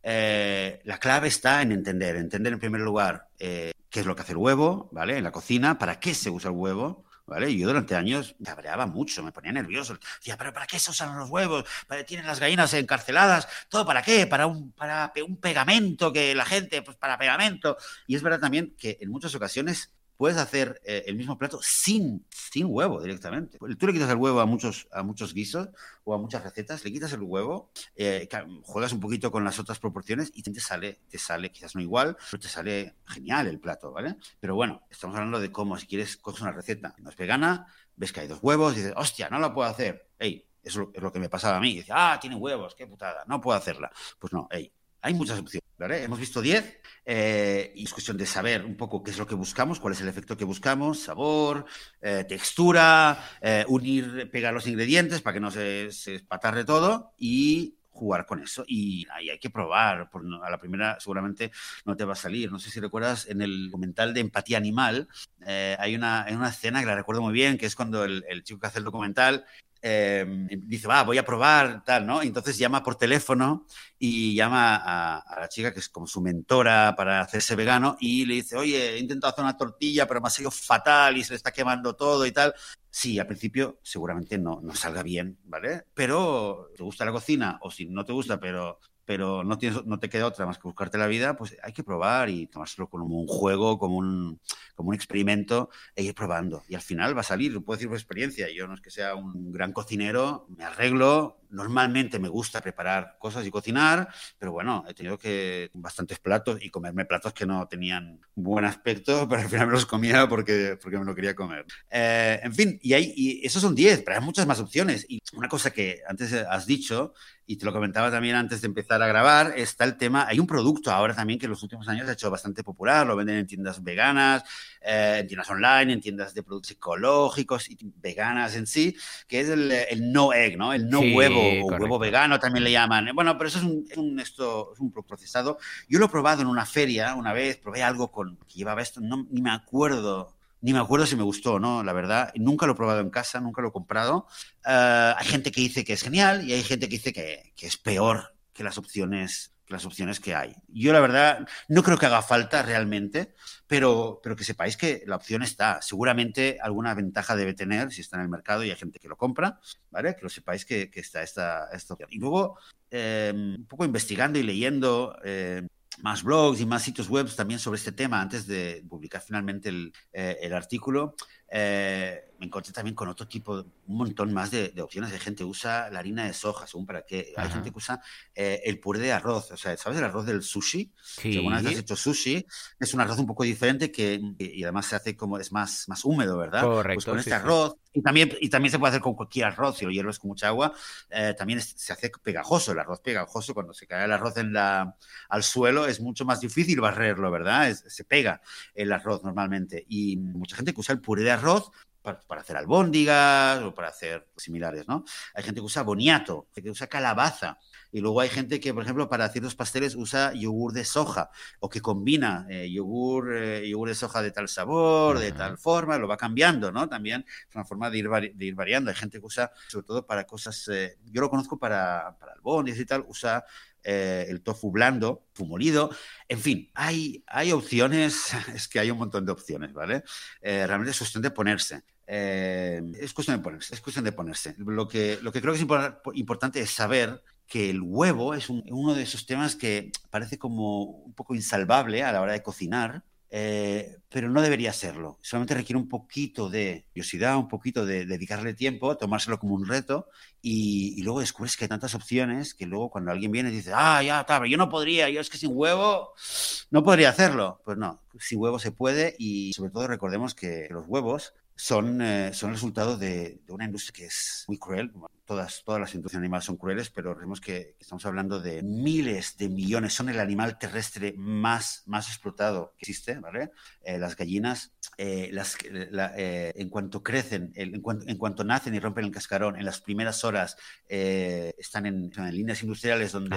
eh, la clave está en entender, entender en primer lugar qué es lo que hace el huevo, ¿vale? En la cocina, para qué se usa el huevo, ¿vale? Yo durante años me cabreaba mucho, me ponía nervioso. Decía, ¿pero para qué se usan los huevos? ¿Para, ¿Tienen las gallinas encarceladas? ¿Todo para qué? ¿Para un, para un pegamento que la gente, pues para pegamento? Y es verdad también que en muchas ocasiones puedes hacer eh, el mismo plato sin, sin huevo directamente. Tú le quitas el huevo a muchos, a muchos guisos o a muchas recetas, le quitas el huevo, eh, juegas un poquito con las otras proporciones y te sale, te sale quizás no igual, pero te sale genial el plato, ¿vale? Pero bueno, estamos hablando de cómo si quieres coges una receta, no es vegana, ves que hay dos huevos y dices, hostia, no la puedo hacer. Ey, eso es lo, que me pasaba a mí. Dice, ah, tiene huevos, qué putada, no puedo hacerla. Pues no, ey, hay muchas opciones, ¿vale? Hemos visto 10 eh, y es cuestión de saber un poco qué es lo que buscamos, cuál es el efecto que buscamos, sabor, eh, textura, eh, unir, pegar los ingredientes para que no se, se espatarre todo y jugar con eso. Y ahí hay que probar, a la primera seguramente no te va a salir. No sé si recuerdas en el documental de Empatía Animal, eh, hay, una, hay una escena que la recuerdo muy bien, que es cuando el, chico que hace el documental eh, dice, va, voy a probar, tal, ¿no? Entonces llama por teléfono y llama a, a la chica que es como su mentora para hacerse vegano y le dice, oye, he intentado hacer una tortilla, pero me ha salido fatal y se le está quemando todo y tal. Sí, al principio seguramente no, no salga bien, ¿vale? Pero te gusta la cocina o si no te gusta, pero pero no, tienes, no te queda otra más que buscarte la vida, pues hay que probar y tomárselo como un juego, como un, como un experimento e ir probando. Y al final va a salir, lo puedo decir por experiencia, yo no es que sea un gran cocinero, me arreglo, normalmente me gusta preparar cosas y cocinar, pero bueno, he tenido que bastantes platos y comerme platos que no tenían buen aspecto, pero al final me los comía porque, porque me lo quería comer. Eh, en fin, y, hay, y esos son 10, pero hay muchas más opciones. Y una cosa que antes has dicho, y te lo comentaba también antes de empezar a grabar, está el tema, hay un producto ahora también que en los últimos años se ha hecho bastante popular, lo venden en tiendas veganas, eh, en tiendas online, en tiendas de productos ecológicos y veganas en sí, que es el, el no egg, ¿no? El no Sí, huevo o correcto. huevo vegano también le llaman. Bueno, pero eso es un, un- esto, es un procesado. Yo lo he probado en una feria una vez, probé algo con que llevaba esto, no, ni me acuerdo. Ni me acuerdo si me gustó o no, la verdad. Nunca lo he probado en casa, nunca lo he comprado. Eh, hay gente que dice que es genial y hay gente que dice que, que es peor que las opciones las opciones que hay. Yo la verdad no creo que haga falta realmente, pero, pero que sepáis que la opción está. Seguramente alguna ventaja debe tener si está en el mercado y hay gente que lo compra, ¿vale? Que lo sepáis que, que está esta, esta opción. Y luego, eh, un poco investigando y leyendo eh, más blogs y más sitios web también sobre este tema antes de publicar finalmente el, eh, artículo, eh, me encontré también con otro tipo, un montón más de, opciones. Hay gente que usa la harina de soja, según para qué. Hay gente que usa eh, el puré de arroz. O sea, ¿sabes el arroz del sushi? Sí. Si alguna vez has hecho sushi, es un arroz un poco diferente que, y además se hace como, es más, más húmedo, ¿verdad? Correcto. Pues con este arroz, y también, y también se puede hacer con cualquier arroz, si lo hierves con mucha agua, eh, también se hace pegajoso, el arroz pegajoso, cuando se cae el arroz en la, al suelo es mucho más difícil barrerlo, ¿verdad? se pega el arroz normalmente. Y mucha gente que usa el puré de arroz para, hacer albóndigas o para hacer similares, ¿no? Hay gente que usa boniato, que usa calabaza. Y luego hay gente que, por ejemplo, para ciertos pasteles usa yogur de soja o que combina eh, yogur, eh, yogur de soja de tal sabor, de tal forma, lo va cambiando, ¿no? También es una forma de ir, de ir variando. Hay gente que usa, sobre todo para cosas, eh, yo lo conozco para, para albóndigas y tal, usa el tofu blando, fumolido. En fin, hay, hay opciones, es que hay un montón de opciones, ¿vale? realmente es cuestión de ponerse. es cuestión de ponerse, es cuestión de ponerse. Lo que, lo que creo que es importante es saber que el huevo es uno de esos temas que parece como un poco insalvable a la hora de cocinar, eh, pero no debería serlo. Solamente requiere un poquito de curiosidad, un poquito de dedicarle tiempo, tomárselo como un reto y, luego descubres que hay tantas opciones que luego cuando alguien viene y dice, ah, ya, está, yo no podría, yo es que sin huevo no podría hacerlo. Pues no, sin huevo se puede y sobre todo recordemos que los huevos son, eh, son resultado de, una industria que es muy cruel. Todas, todas las industrias animales son crueles, pero vemos que estamos hablando de miles de millones. Son el animal terrestre más, más explotado que existe, ¿vale? Eh, las gallinas, eh, las, en cuanto crecen, en, cuanto, nacen y rompen el cascarón, en las primeras horas están en, líneas industriales donde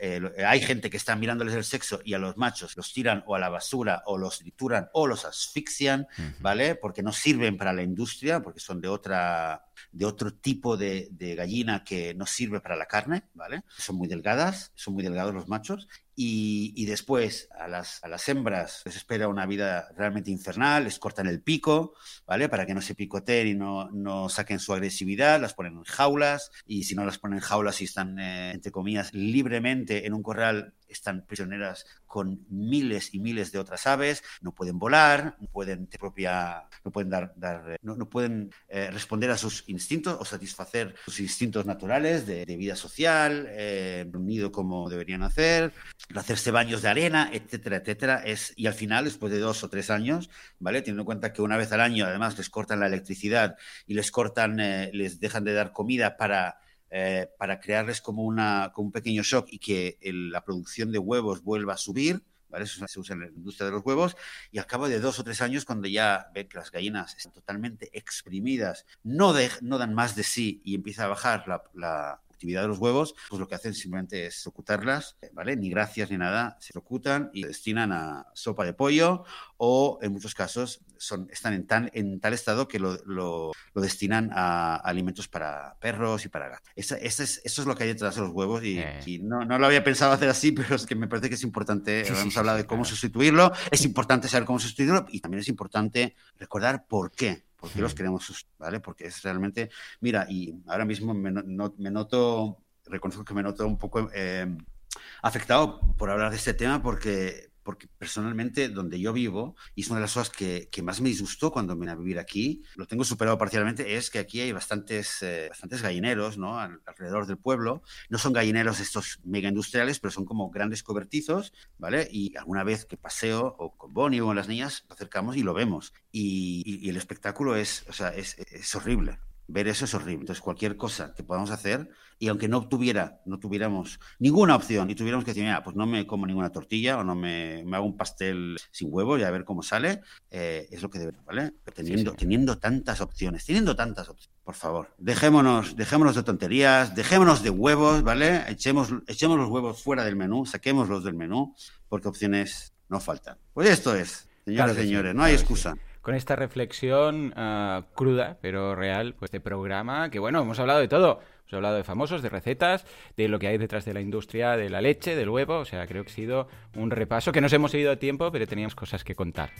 eh, hay gente que está mirándoles el sexo y a los machos los tiran o a la basura o los trituran o los asfixian, ¿vale? Porque no sirven para la industria, porque son de otra de otro tipo de, gallina que no sirve para la carne, ¿vale? Son muy delgadas, son muy delgados los machos. Y, después a las, a las, hembras les espera una vida realmente infernal, les cortan el pico, ¿vale? Para que no se picoteen y no, no saquen su agresividad, las ponen en jaulas y si no las ponen en jaulas y están, eh, entre comillas, libremente en un corral están prisioneras con miles y miles de otras aves, no pueden volar, no pueden, propia, no pueden, dar, dar no, pueden eh, responder a sus instintos o satisfacer sus instintos naturales de, vida social, eh, unido como deberían hacer, hacerse baños de arena, etcétera, etcétera. Es, y al final, después de dos o tres años, ¿vale? Teniendo en cuenta que una vez al año además les cortan la electricidad y les cortan, eh, les dejan de dar comida para eh, para crearles como, una, como un pequeño shock y que la producción de huevos vuelva a subir. Eso se usa en la industria de los huevos y al cabo de dos o tres años, cuando ya ven que las gallinas están totalmente exprimidas, no, no dan más de sí y empieza a bajar la, actividad de los huevos, pues lo que hacen simplemente es ocultarlas, ¿vale? Ni gracias ni nada, se ocultan y se destinan a sopa de pollo o en muchos casos son, están en, tan, en tal estado que lo, lo, destinan a alimentos para perros y para gatos. Esa, es, eso es lo que hay detrás de los huevos y, eh. no, no, lo había pensado hacer así, pero es que me parece que es importante, hemos hablado de cómo sustituirlo, es importante saber cómo sustituirlo y también es importante recordar por qué ¿Por qué los queremos? ¿Vale? Porque es realmente, mira, y ahora mismo me, noto, reconozco que me noto un poco eh, afectado por hablar de este tema porque porque personalmente donde yo vivo, y es una de las cosas que, más me disgustó cuando vine a vivir aquí, lo tengo superado parcialmente, es que aquí hay bastantes, eh, bastantes gallineros ¿no? alrededor del pueblo. No son gallineros estos mega industriales, pero son como grandes cobertizos, ¿vale? Y alguna vez que paseo o con Bonnie o con las niñas, lo acercamos y lo vemos. Y, el espectáculo es, o sea, es, es horrible ver eso es horrible. Entonces, cualquier cosa que podamos hacer, y aunque no tuviera, no tuviéramos ninguna opción y tuviéramos que decir, mira, pues no me como ninguna tortilla o no me, hago un pastel sin huevo y a ver cómo sale, eh, es lo que debe, ¿vale? teniendo, teniendo tantas opciones, teniendo tantas opciones, por favor, dejémonos, dejémonos de tonterías, dejémonos de huevos, ¿vale? Echemos, echemos los huevos fuera del menú, saquémoslos del menú, porque opciones no faltan. Pues esto es, señoras y señores, no hay excusa con esta reflexión ah, cruda, pero real, pues de programa, que bueno, hemos hablado de todo. Os he hablado de famosos, de recetas, de lo que hay detrás de la industria de la leche, del huevo. O sea, creo que ha sido un repaso que nos hemos seguido a tiempo, pero teníamos cosas que contar.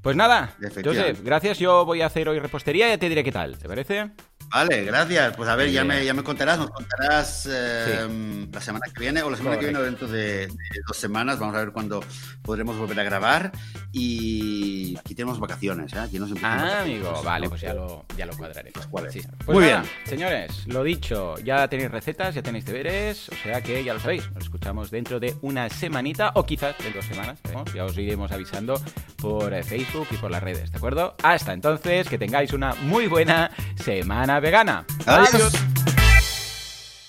Pues nada, Joseph, gracias. Yo voy a hacer hoy repostería y ya te diré qué tal. ¿Te parece? Vale, gracias. Pues a ver, ya me, ya me contarás, nos contarás eh, la semana que viene o la semana que viene o dentro de, dos semanas. Vamos a ver cuándo podremos volver a grabar. Y aquí tenemos vacaciones, ¿eh? Aquí nos ah, amigo, vale, pues ya lo, ya lo cuadraré. Pues, pues Muy bien. Señores, lo dicho, ya tenéis recetas, ya tenéis deberes, o sea que ya lo sabéis. Nos escuchamos dentro de una semanita o quizás de dos semanas. Ya os iremos avisando por eh, Facebook y por las redes, ¿de acuerdo? Hasta entonces, que tengáis una muy buena semana vegana. Adiós.